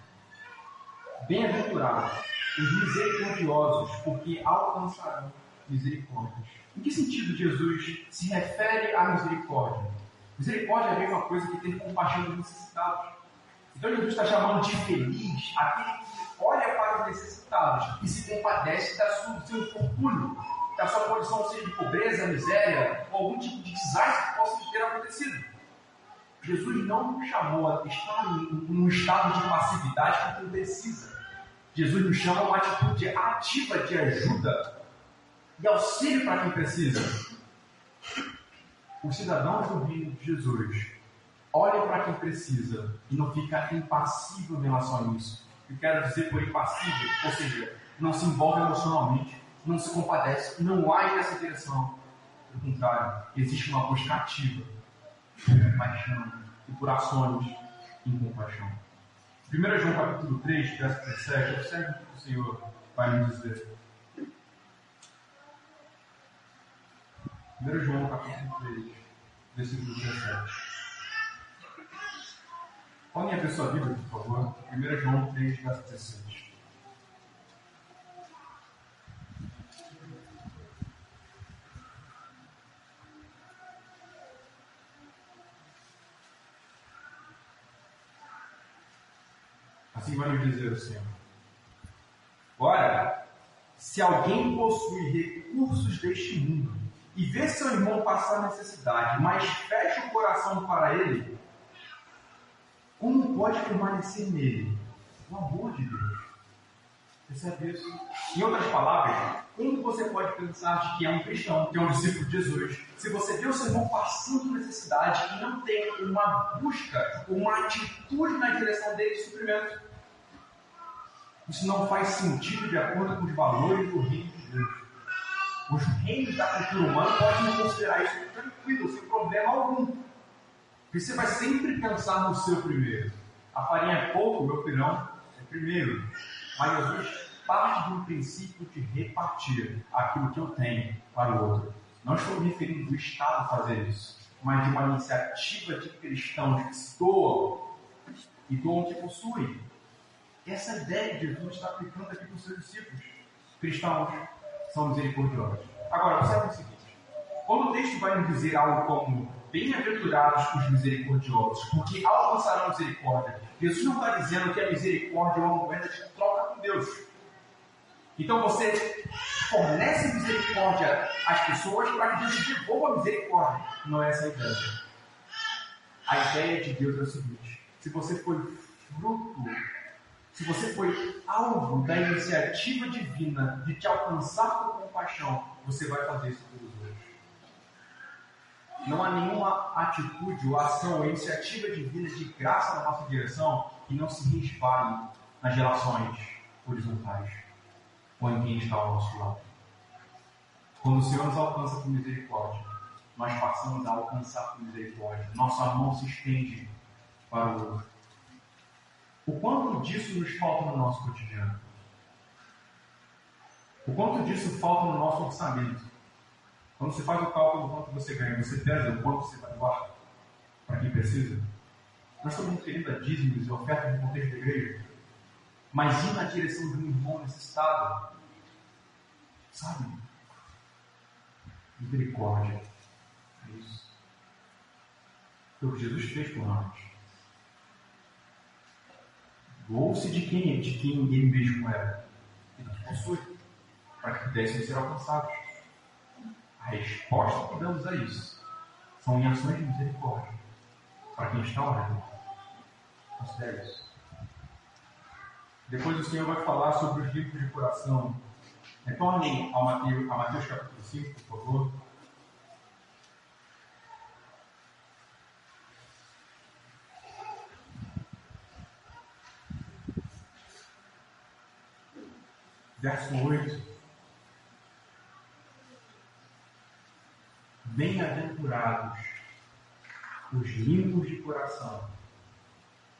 Bem-aventurados os misericordiosos, porque alcançarão misericórdias. Em que sentido Jesus se refere à misericórdia? Misericórdia é a mesma coisa que ter compaixão dos necessitados. Então Jesus está chamando de feliz aquele que olha para os necessitados e se compadece da sua, do seu infortúnio, da sua condição seja de pobreza, miséria ou algum tipo de desastre que possa ter acontecido. Jesus não chamou a estar num estado de passividade que não precisa. Jesus nos chama a uma atitude ativa de ajuda e auxílio para quem precisa. Os cidadãos do reino de Jesus olham para quem precisa e não fica impassível em relação a isso. Eu quero dizer por impassível, ou seja, não se envolve emocionalmente, não se compadece, não age nessa direção. Pelo contrário, existe uma busca ativa por compaixão e por ações em compaixão. 1 João capítulo 3, verso 17, observe o que o Senhor vai nos dizer. 1 João capítulo 3, versículo 17. Podem abrir sua Bíblia, por favor. 1 João 3, verso 17. Assim vai nos dizer o Senhor. Ora, se alguém possui recursos deste mundo e vê seu irmão passar necessidade, mas fecha o coração para ele, como pode permanecer nele o amor de Deus? Percebe isso? Em outras palavras, como você pode pensar que é um cristão, que é um discípulo de Jesus, se você vê o seu irmão passando necessidade e não tem uma busca, uma atitude na direção dele de suprimento? Isso não faz sentido de acordo com os valores do reino de Deus. Os reinos da cultura humana podem considerar isso tranquilo, sem problema algum. Porque você vai sempre pensar no seu primeiro. A farinha é pouco, meu pirão é primeiro. Mas Jesus parte de um princípio de repartir aquilo que eu tenho para o outro. Não estou me referindo do Estado fazer isso, mas de uma iniciativa de cristãos que doam e doam o que possuem. Essa ideia que Jesus está aplicando aqui com os seus discípulos. Cristãos são misericordiosos. Agora, observe o seguinte: quando o texto vai nos dizer algo como bem-aventurados os misericordiosos, porque alcançarão misericórdia, Jesus não está dizendo que a misericórdia é uma moeda de troca com Deus. Então você fornece misericórdia às pessoas para que Deus te devolva a misericórdia. Não é essa a ideia. A ideia de Deus é o seguinte: se você foi fruto se você foi alvo da iniciativa divina de te alcançar com compaixão, você vai fazer isso pelos outros. Não há nenhuma atitude ou ação ou iniciativa divina de graça na nossa direção que não se resvale nas relações horizontais em quem está ao nosso lado. Quando o Senhor nos alcança com misericórdia, nós passamos a alcançar com misericórdia. Nossa mão se estende para o outro. O quanto disso nos falta no nosso cotidiano? O quanto disso falta no nosso orçamento? Quando você faz o cálculo do quanto você ganha, você pesa o quanto você vai doar para quem precisa? Nós estamos referindo a dízimos e ofertas no contexto da igreja, mas ir na direção de um irmão É isso. Foi o que Jesus fez por nós. Doou-se de quem? De quem ele mesmo era. Ele nos possui. Para que pudessem ser alcançados. A resposta que damos a isso são em ações de misericórdia. Para quem está orando. Considere isso. Depois o Senhor vai falar sobre os livros de coração. Retornem ao Mateus, a Mateus capítulo 5, por favor. Verso 8. Bem-aventurados os limpos de coração,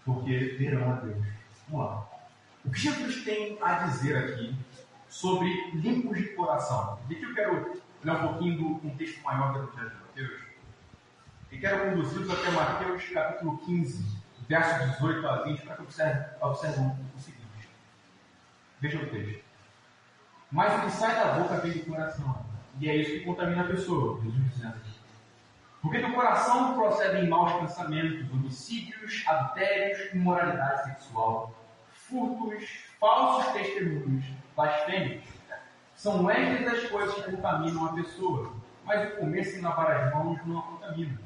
porque verão a Deus. Vamos lá. O que Jesus tem a dizer aqui sobre limpos de coração? De que eu quero ler um pouquinho do contexto maior do Evangelho de Mateus. E quero conduzi-los até Mateus capítulo 15, versos 18 a 20, para que observe, observe o seguinte. Veja o texto. Mas o que sai da boca vem do coração. E é isso que contamina a pessoa, Jesus dizendo. Porque do coração procedem maus pensamentos, homicídios, adultérios, imoralidade sexual, furtos, falsos testemunhos, blasfêmios. São estas as coisas que contaminam a pessoa, mas o comer sem lavar as mãos não a contamina.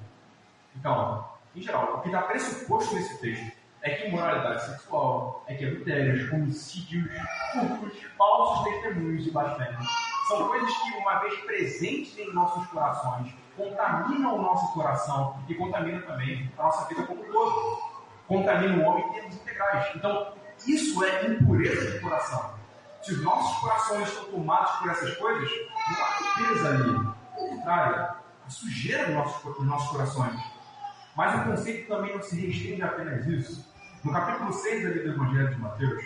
Então, em geral, o que está pressuposto nesse texto é que imoralidade sexual, é que adultérios, homicídios, furtos, falsos testemunhos e blasfêmios são coisas que, uma vez presentes em nossos corações, contaminam o nosso coração e contaminam também a nossa vida como um todo. Contaminam o homem em termos integrais. Então, isso é impureza de coração. Se os nossos corações estão tomados por essas coisas, não há limpeza ali. Ao contrário, a sujeira dos nossos, dos nossos corações. Mas o conceito também não se restringe a apenas isso. No capítulo 6 ali do Evangelho de Mateus,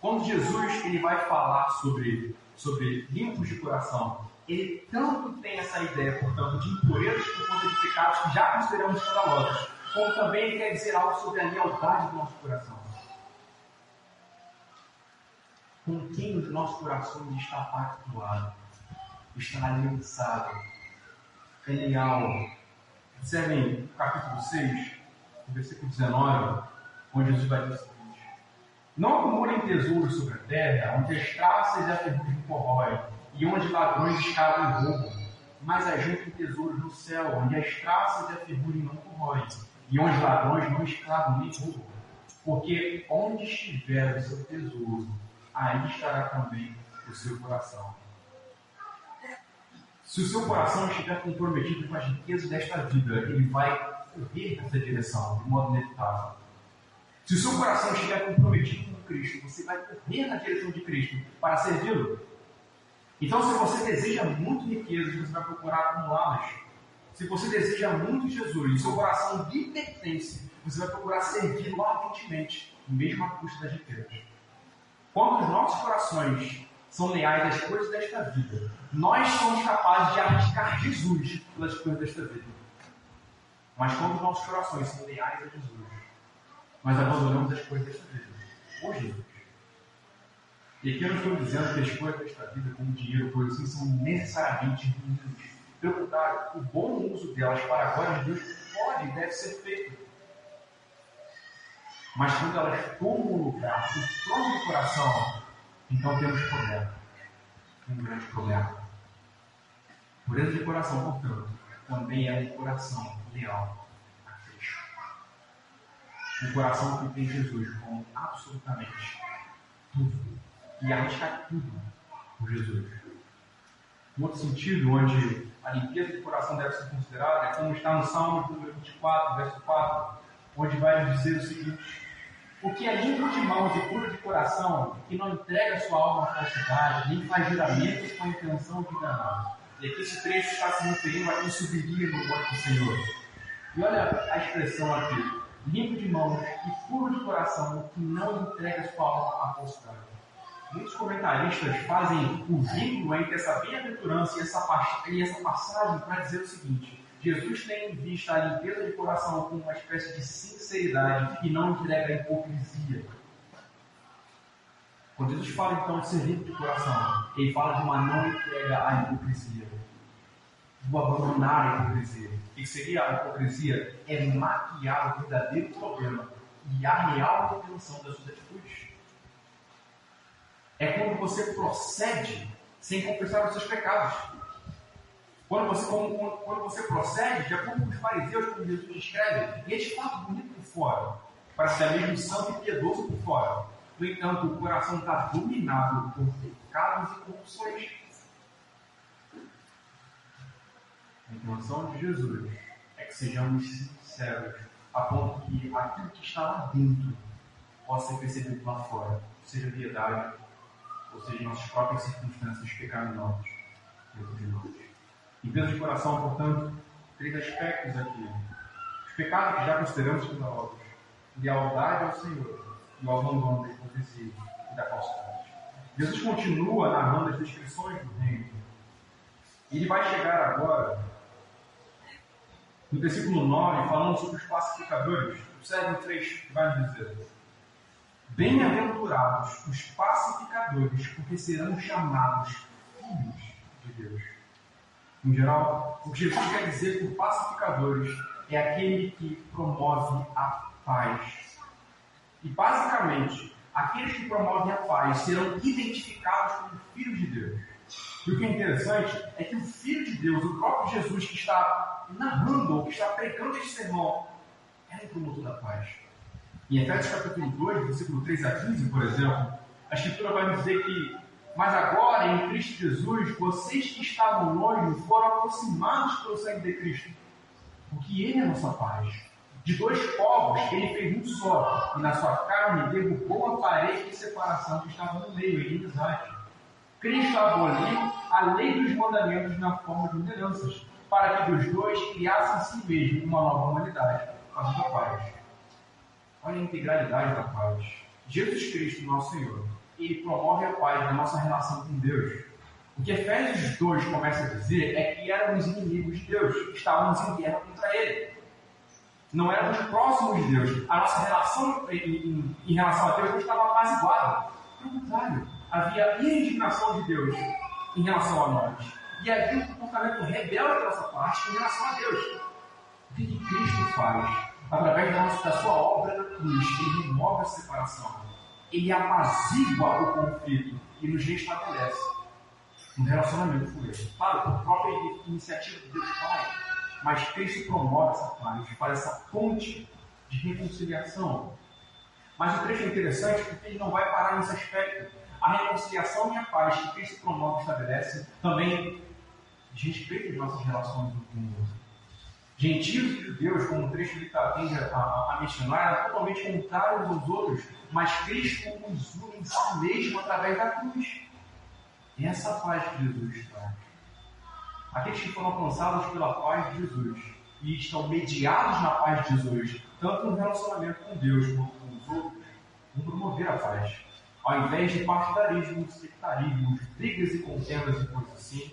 quando Jesus ele vai falar sobre, sobre limpos de coração, ele tanto tem essa ideia, portanto, de impurezas por conta de pecados que já consideramos escandalosos, como também ele quer dizer algo sobre a lealdade do nosso coração. Com quem os nossos corações está pactuado, está aliançado, é leal. Observem o capítulo 6, versículo 19, onde Jesus vai dizer o seguinte: Não acumulem tesouros sobre a terra, onde as traças e a ferrugem corroem, e onde ladrões escavam e roubam, mas ajuntem tesouros no céu, onde as traças e a ferrugem não corroem, e onde ladrões não escavam nem roubam. Porque onde estiver o seu tesouro, aí estará também o seu coração. Se o seu coração estiver comprometido com as riquezas desta vida, ele vai correr nessa direção, de modo inevitável. Se o seu coração estiver comprometido com Cristo, você vai correr na direção de Cristo para servi-lo. Então, se você deseja muito riquezas, você vai procurar acumulá-las. Se você deseja muito Jesus e seu coração lhe pertence, você vai procurar servi-lo ardentemente, mesmo à custa das riquezas. Quando os nossos corações são leais às coisas desta vida, nós somos capazes de arriscar Jesus pelas coisas desta vida. Mas quando os nossos corações são leais a Jesus, nós abandonamos as coisas desta vida. Jesus. E aqui eu não estou dizendo que as coisas desta vida, como dinheiro, coisas assim, são necessariamente ruins. Pelo contrário, o bom uso delas para a glória de Deus pode e deve ser feito. Mas quando elas tomam lugar do coração, então temos problema. Um grande problema. Pureza de coração, portanto, também é um coração leal. Um coração que tem Jesus como absolutamente tudo. E arriscar tudo por Jesus. Um outro sentido, onde a limpeza do coração deve ser considerada, é como está no Salmo número 24, verso 4, onde vai dizer o seguinte: O que é limpo de mãos e puro de coração, que não entrega sua alma à falsidade, nem faz juramentos com a intenção de enganar. E aqui esse trecho está se referindo a quem subiria no corpo do Senhor. E olha a expressão aqui: limpo de mãos e puro de coração, que não entrega sua alma à falsidade. Muitos comentaristas fazem o vínculo entre essa bem-aventurança e essa, e essa passagem para dizer o seguinte: Jesus tem em vista a limpeza de coração como uma espécie de sinceridade e não entrega a hipocrisia. Quando Jesus fala então de ser limpo de coração, ele fala de uma não entrega à hipocrisia. Do abandonar a hipocrisia. O que seria a hipocrisia? É maquiar o verdadeiro problema e a real intenção das suas atitudes. É quando você procede sem confessar os seus pecados. Quando você, quando, quando você procede, de acordo com os fariseus, como Jesus descreve, e é bonito por fora, para ser mesmo santo e piedoso por fora. No entanto, o coração está dominado por pecados e corrupções. A intenção de Jesus é que sejamos sinceros, a ponto que aquilo que está lá dentro possa ser percebido lá fora, seja piedade, ou seja, nossas próprias circunstâncias pecaminosas dentro de nós. Limpeza de coração, portanto, três aspectos aqui. Os pecados que já consideramos escandalosos, lealdade ao Senhor e o abandono da hipocrisia e da falsidade. Jesus continua narrando as descrições do reino. E ele vai chegar agora, no versículo 9, falando sobre os pacificadores. Observe o trecho que vai dizer. Bem-aventurados os pacificadores, porque serão chamados filhos de Deus. Em geral, o que Jesus quer dizer por pacificadores é aquele que promove a paz. E basicamente, aqueles que promovem a paz serão identificados como filhos de Deus. E o que é interessante é que o Filho de Deus, o próprio Jesus que está narrando ou que está pregando este sermão, é o promotor da paz. Em Efésios capítulo 2, versículo 3 a 15, por exemplo, a Escritura vai dizer que, mas agora em Cristo Jesus, vocês que estavam longe foram aproximados pelo sangue de Cristo, porque Ele é a nossa paz. De dois povos, Ele fez um só, e na sua carne derrubou a parede de separação que estava no meio, em inimizade. Cristo aboliu a lei dos mandamentos na forma de ordenanças, para que dos dois criassem em si mesmo uma nova humanidade, fazendo a paz Olha a integralidade da paz. Jesus Cristo, nosso Senhor, ele promove a paz na nossa relação com Deus. O que Efésios 2 começa a dizer é que éramos inimigos de Deus, estávamos em guerra contra Ele. Não éramos próximos de Deus. A nossa relação em, em, em relação a Deus não estava apaziguada. Pelo contrário, havia indignação de Deus em relação a nós. E havia um comportamento rebelde da nossa parte em relação a Deus. O que, Cristo faz? através da, da sua obra na cruz, ele remove a separação, ele apazigua o conflito e nos restabelece um relacionamento com ele. Claro, por própria iniciativa de Deus Pai, mas Cristo promove essa paz, faz essa ponte de reconciliação. Mas o trecho é interessante porque ele não vai parar nesse aspecto. A reconciliação e a paz que Cristo promove e estabelece também respeita as nossas relações com o outro. Gentios e judeus, como o trecho que tende a, a, a mencionar, eram totalmente contrários aos outros, mas Cristo os une em si mesmo através da cruz. Essa paz que Jesus traz. Aqueles que foram alcançados pela paz de Jesus e estão mediados na paz de Jesus, tanto no relacionamento com Deus quanto com os outros, vão promover a paz. Ao invés de partidarismo, sectarismo, brigas e contendas e coisas assim,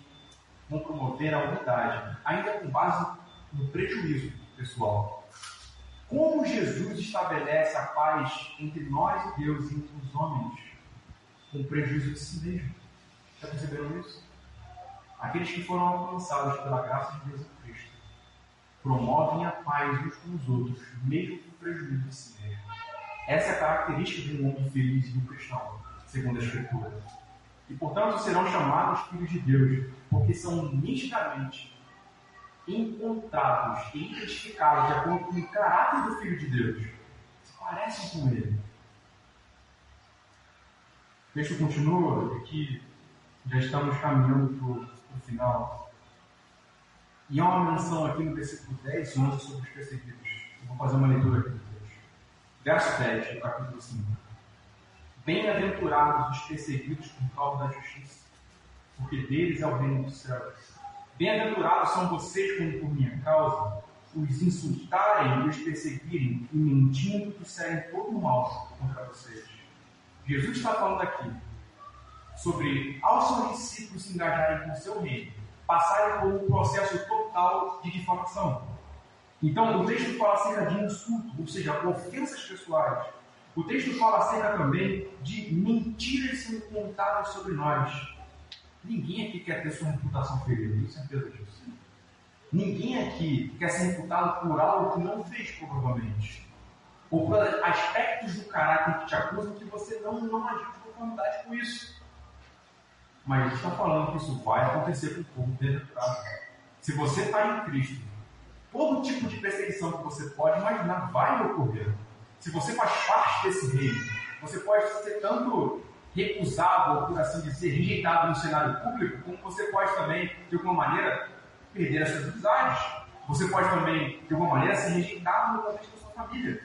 vão promover a unidade, ainda com base no prejuízo pessoal. Como Jesus estabelece a paz entre nós e Deus e entre os homens com prejuízo de si mesmo? Já perceberam isso? Aqueles que foram alcançados pela graça de Deus em Cristo promovem a paz uns com os outros, mesmo com prejuízo de si mesmo. Essa é a característica de um homem feliz e um cristão, segundo a Escritura. E, portanto, serão chamados filhos de Deus, porque são nitidamente encontrados e identificados de acordo com o caráter do Filho de Deus, se parecem com ele. O texto continua aqui, já estamos caminhando para o final. E há uma menção aqui no versículo 10 e 11 sobre os perseguidos. Eu vou fazer uma leitura aqui do. Verso 10 do capítulo 5. Bem-aventurados os perseguidos por causa da justiça, porque deles é o reino dos céus. Bem-aventurados são vocês quando por minha causa os insultarem e os perseguirem e mentindo disserem todo o mal contra vocês. Jesus está falando aqui sobre aos seus discípulos se engajarem com o seu reino, passarem por um processo total de difamação. Então, o texto fala acerca de insulto, ou seja, ofensas pessoais. O texto fala acerca também de mentiras sendo contadas sobre nós. Ninguém aqui quer ter sua reputação ferida, tenho certeza disso. Ninguém aqui quer ser imputado por algo que não fez, provavelmente. Ou por aspectos do caráter que te acusam que você não, não agiu de conformidade com isso. Mas a gente está falando que isso vai acontecer com o povo bem-aventurado. Se você está em Cristo, todo tipo de perseguição que você pode imaginar vai ocorrer. Se você faz parte desse reino, você pode ser tanto recusado, ou por assim dizer, rejeitado no cenário público, como você pode também, de alguma maneira, perder as suas amizades. Você pode também, de alguma maneira, ser rejeitado no contexto da sua família.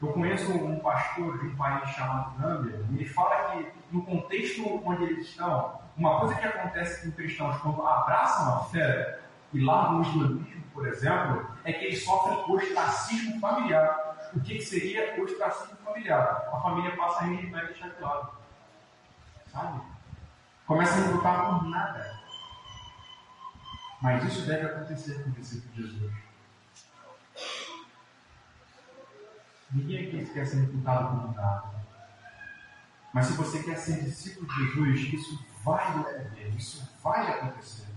Eu conheço um pastor de um país chamado Gâmbia, e ele fala que, no contexto onde eles estão, uma coisa que acontece com cristãos quando abraçam a fé e largam o islamismo, por exemplo, é que eles sofrem ostracismo familiar. O que, que seria ostracismo familiar? A família passa a rejeitar e deixar de lado. Sabe? Começa a lutar por nada. Mas isso deve acontecer com o discípulo de Jesus. Ninguém aqui quer ser reputado como nada. Mas se você quer ser discípulo de Jesus, isso vai ocorrer, isso vai acontecer.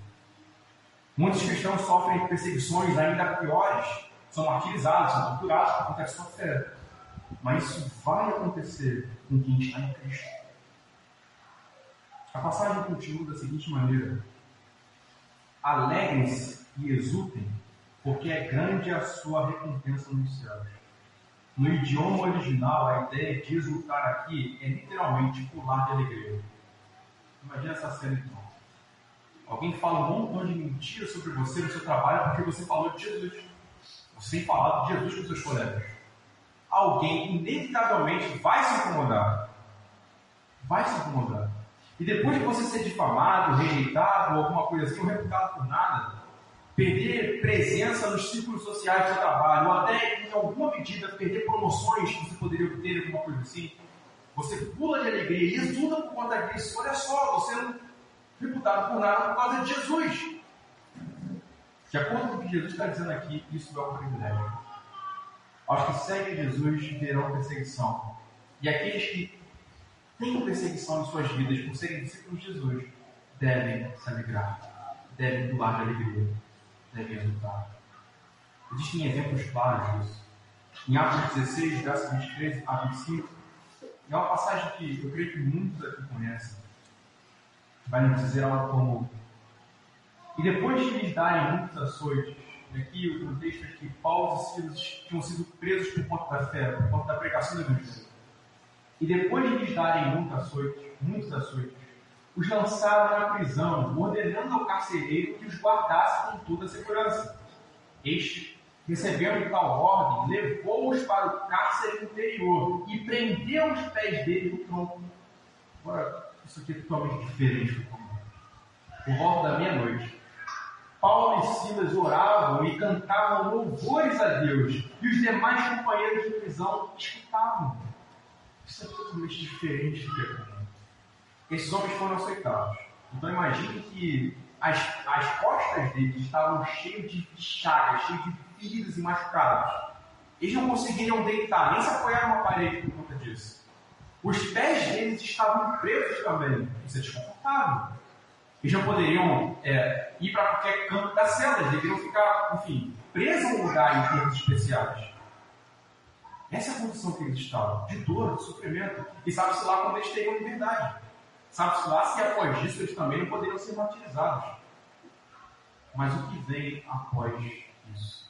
Muitos cristãos sofrem perseguições ainda piores, são martirizados, são torturados por conta da sua fé. Mas isso vai acontecer com quem está em Cristo. A passagem continua da seguinte maneira: Alegrem-se e exultem, porque é grande a sua recompensa nos céus. No idioma original, a ideia de exultar aqui é literalmente pular de alegria. Imagina essa cena então. Alguém fala um montão de mentiras sobre você no seu trabalho porque você falou de Jesus. Você tem falado de Jesus com seus colegas. Alguém inevitavelmente vai se incomodar. Vai se incomodar. E depois de você ser difamado, rejeitado, ou alguma coisa assim, ou reputado por nada, perder presença nos círculos sociais do seu trabalho, ou até, em alguma medida, perder promoções que você poderia obter, alguma coisa assim, você pula de alegria e exulta por conta disso. Olha só, você não reputado por nada por causa de Jesus. De acordo com o que Jesus está dizendo aqui, isso é um privilégio. Aos que seguem Jesus verão perseguição. E aqueles que têm perseguição em suas vidas por serem discípulos de Jesus devem se alegrar, devem pular de alegria devem exultar. Existem exemplos claros disso. Em Atos 16, verso 23 a 25, é uma passagem que eu creio que muitos aqui conhecem. Vai nos dizer algo como: E depois de lhes darem muitos açoites, aqui o contexto é que Paulo e Silas tinham sido presos por conta da fé, por conta da pregação do Evangelho. E depois de lhes darem muitos açoites, muitos açoites, os lançaram na prisão, ordenando ao carcereiro que os guardasse com toda a segurança. Este, recebendo tal ordem, levou-os para o cárcere interior e prendeu os pés dele no tronco. Agora, isso aqui é totalmente diferente do comum. Por volta da meia-noite, Paulo e Silas oravam e cantavam louvores a Deus, e os demais companheiros de prisão escutavam. Isso é totalmente diferente do que é comum esses homens foram aceitados. Então imagine que as, as costas deles estavam cheias de chagas, cheias de feridas e machucados. Eles não conseguiriam deitar, nem se apoiar numa parede por conta disso. Os pés deles estavam presos também. Isso é desconfortável. Eles não poderiam é, ir para qualquer canto da cela, eles deveriam ficar, enfim, presos a um lugar em tempos especiais. Essa é a condição que eles estavam, de dor, de sofrimento. E sabe-se lá quando eles teriam liberdade. Sabe-se lá se após isso eles também não poderiam ser martirizados. Mas o que vem após isso?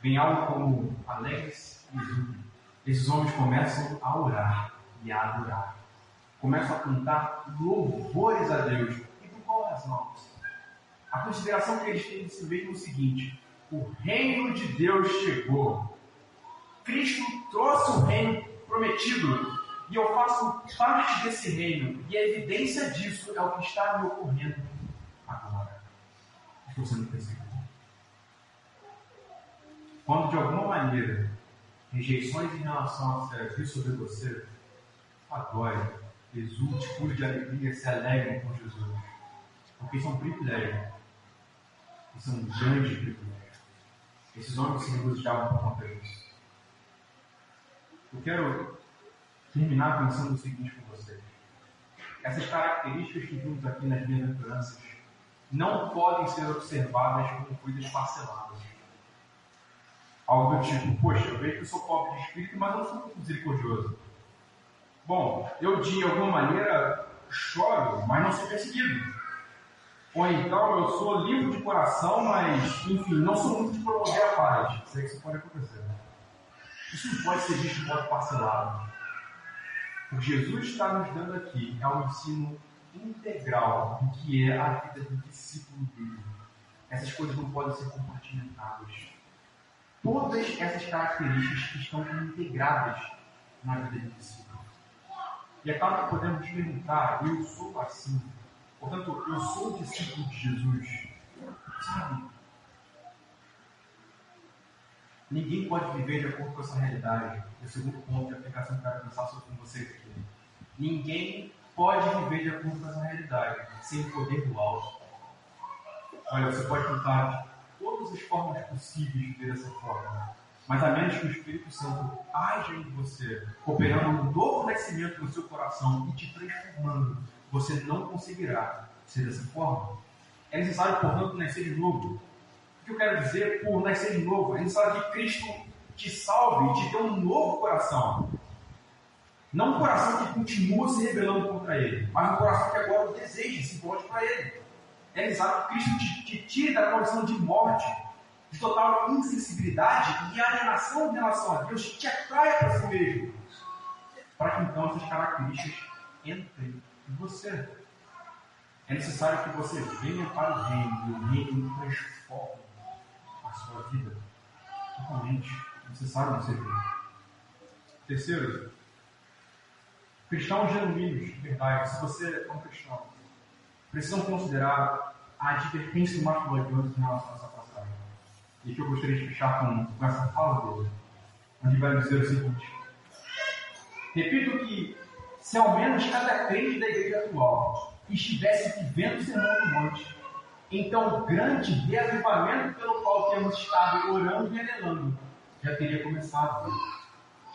Vem algo como alegres e exultem. Esses homens começam a orar e a adorar. Começam a cantar louvores a Deus. E por qual razão? A consideração que eles têm de si mesmo é seguinte: o reino de Deus chegou. Cristo trouxe o reino prometido e eu faço parte desse reino, e a evidência disso é o que está me ocorrendo agora. Estou sendo perseguido. Quando de alguma maneira rejeições em relação a fé vir sobre você, adore, exulte, pule de alegria, se alegre com Jesus. Porque isso é um privilégio. Isso é um grande privilégio. Esses homens se regozijavam por conta disso. Eu quero terminar pensando o seguinte com vocês. Essas características que vimos aqui nas bem-aventuranças não podem ser observadas como coisas parceladas. Algo do tipo, poxa, eu vejo que eu sou pobre de espírito, mas eu sou misericordioso. Bom, eu de alguma maneira choro, mas não sou perseguido. Ou então eu sou livre de coração, mas, enfim, não sou muito de promover a paz. Sei que isso pode acontecer. Né? Isso não pode ser visto de modo parcelado. O que Jesus está nos dando aqui é um ensino integral do que é a vida do discípulo dele. Essas coisas não podem ser compartimentadas. Todas essas características estão integradas na vida do discípulo. E é claro que podemos perguntar, eu sou assim. Portanto, eu sou discípulo de Jesus. Sabe? Ninguém pode viver de acordo com essa realidade. É o segundo ponto de aplicação que eu quero pensar sobre vocês aqui. Ninguém pode viver de acordo com essa realidade, sem o poder do alto. Olha, você pode tentar todas as formas possíveis de viver dessa forma, mas a menos que o Espírito Santo haja em você, operando um novo nascimento no seu coração e te transformando, você não conseguirá ser dessa forma. É necessário, portanto, nascer de novo. O que eu quero dizer por nascer de novo? É necessário que Cristo te salve e te dê um novo coração. Não um coração que continua se rebelando contra ele, mas um coração que agora deseja, se volte para ele. É necessário que Cristo te, te tire da condição de morte, de total insensibilidade e alienação em relação a Deus, te atraia para si mesmo. Para que então essas características entrem em você. É necessário que você venha para o reino e o reino transforme a sua vida totalmente. É necessário você vir. Terceiro, cristãos genuínos, de verdade, se você é um cristão, precisam considerar a advertência do Marco em relação a essa. E que eu gostaria de fechar com, com essa fala dele, onde vai dizer o seguinte: Repito que, se ao menos cada crente da igreja atual estivesse vivendo o sermão do monte, então o grande reavivamento pelo qual temos estado orando e anelando já teria começado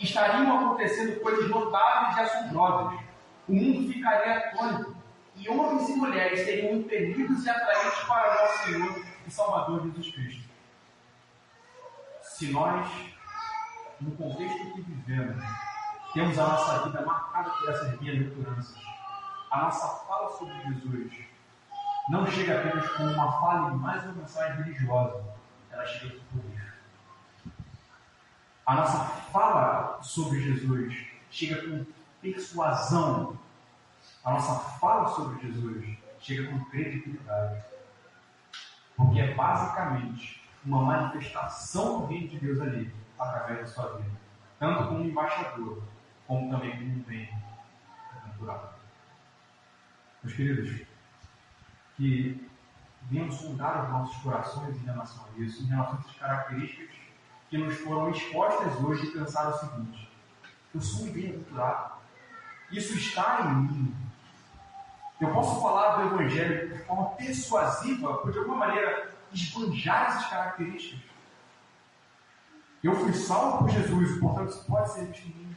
estariam acontecendo coisas notáveis e assombrosas. O mundo ficaria atônito e homens e mulheres seriam impelidos e atraídos para nosso Senhor e Salvador Jesus Cristo. Se nós, no contexto que vivemos, temos a nossa vida marcada por essas bem-aventuranças, a nossa fala sobre Jesus não chega apenas com uma fala e mais uma mensagem religiosa, ela chega com poder. A nossa fala sobre Jesus chega com persuasão. A nossa fala sobre Jesus chega com credibilidade. Porque é basicamente uma manifestação do reino de Deus ali, através da sua vida. Tanto como embaixador, como também como um bem natural. Meus queridos, que venhamos sondar os nossos corações em relação a isso, em relação a essas características que nos foram expostas hoje e pensar o seguinte: eu sou um bem-aventurado. Isso está em mim. Eu posso falar do Evangelho de forma persuasiva, por de alguma maneira esbanjar essas características. Eu fui salvo por Jesus, portanto, isso pode ser em mim.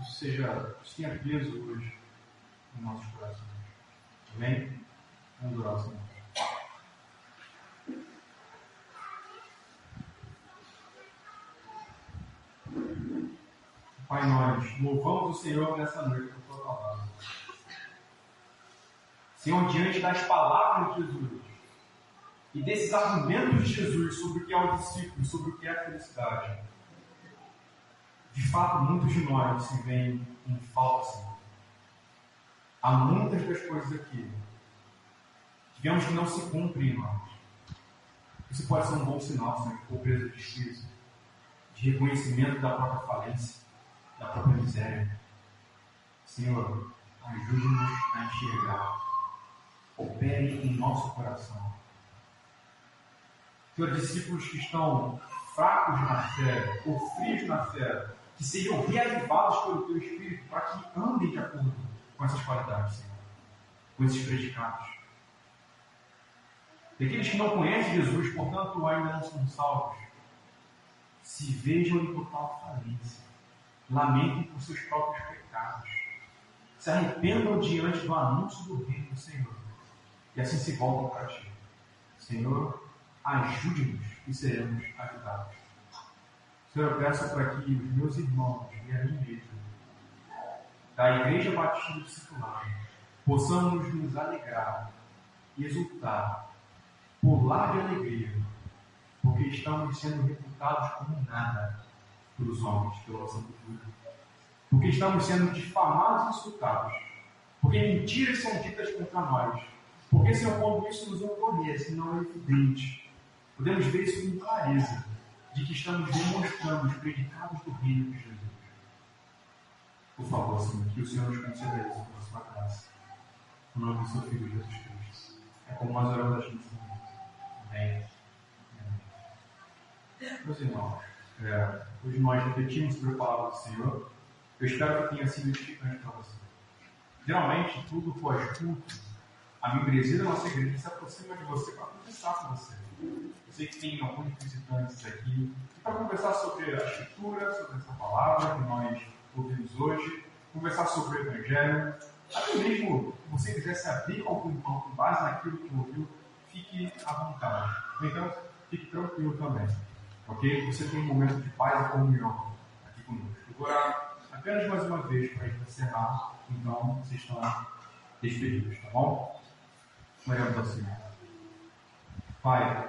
Isso seja, isso tenha peso hoje em nossos corações. Amém? Vamos orar, Senhor. Pai, nós louvamos o Senhor nessa noite por tua palavra. Senhor, diante das palavras de Jesus e desses argumentos de Jesus sobre o que é o discípulo, sobre o que é a felicidade, de fato, muitos de nós se veem em falta. Há muitas das coisas aqui que vemos que não se cumprem em nós. Isso pode ser um bom sinal, Senhor, de pobreza de espírito, de reconhecimento da própria falência da própria miséria. Senhor, ajude-nos a enxergar. Opere em nosso coração. Senhor, discípulos que estão fracos na fé, ou frios na fé, que sejam reavivados pelo Teu Espírito para que andem de acordo com essas qualidades, Senhor, com esses predicados. E aqueles que não conhecem Jesus, portanto, ainda não são salvos, se vejam em total falência lamentem por seus próprios pecados, se arrependam diante do anúncio do reino do Senhor e assim se voltam para ti. Senhor, ajude-nos e seremos ajudados. Senhor, eu peço para que os meus irmãos e a mim mesmo, da Igreja Batista Discipular, possamos nos alegrar, exultar, pular de alegria, porque estamos sendo reputados como nada pelos homens, pela nossa cultura. Porque estamos sendo difamados e insultados. Porque mentiras são ditas contra nós. Porque, Senhor, quando isso nos ocorrer, se não é evidente, podemos ver isso com clareza, de que estamos demonstrando os predicados do reino de Jesus. Por favor, Senhor, que o Senhor nos conceda isso com a sua graça. No nome do seu Filho Jesus Cristo. É como nós oramos a gente. Amém. Meus irmãos, é, hoje nós refletimos sobre a palavra do Senhor. Eu espero que tenha sido edificante para você. Geralmente, tudo pós-culto, a membresia da nossa igreja se aproxima de você para conversar com você. Sei que tem alguns visitantes aqui para conversar sobre a Escritura, sobre essa palavra que nós ouvimos hoje, conversar sobre o Evangelho. Até mesmo se você quiser se abrir algum pão com base naquilo que ouviu, fique à vontade. Então, fique tranquilo também. Ok? Você tem um momento de paz e comunhão aqui conosco. Agora, apenas mais uma vez para encerrar, então vocês estão despedidos, tá bom? Oremos assim. Pai,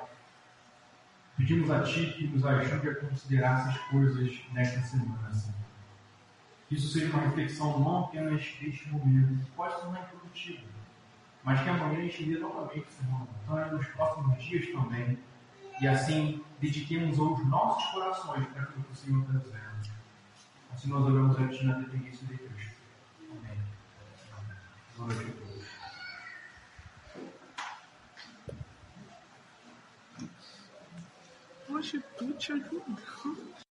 pedimos a Ti que nos ajude a considerar essas coisas nesta semana, Senhor. Que isso seja uma reflexão não apenas neste momento, que pode ser mais produtiva, mas que amanhã a gente lê novamente, Senhor, então nos próximos dias também e assim dediquemos os nossos corações para aquilo que o Senhor está dizendo. Assim nós oramos a Ti na dependência de Cristo. Amém. Glória a Deus. Tu te ajudou.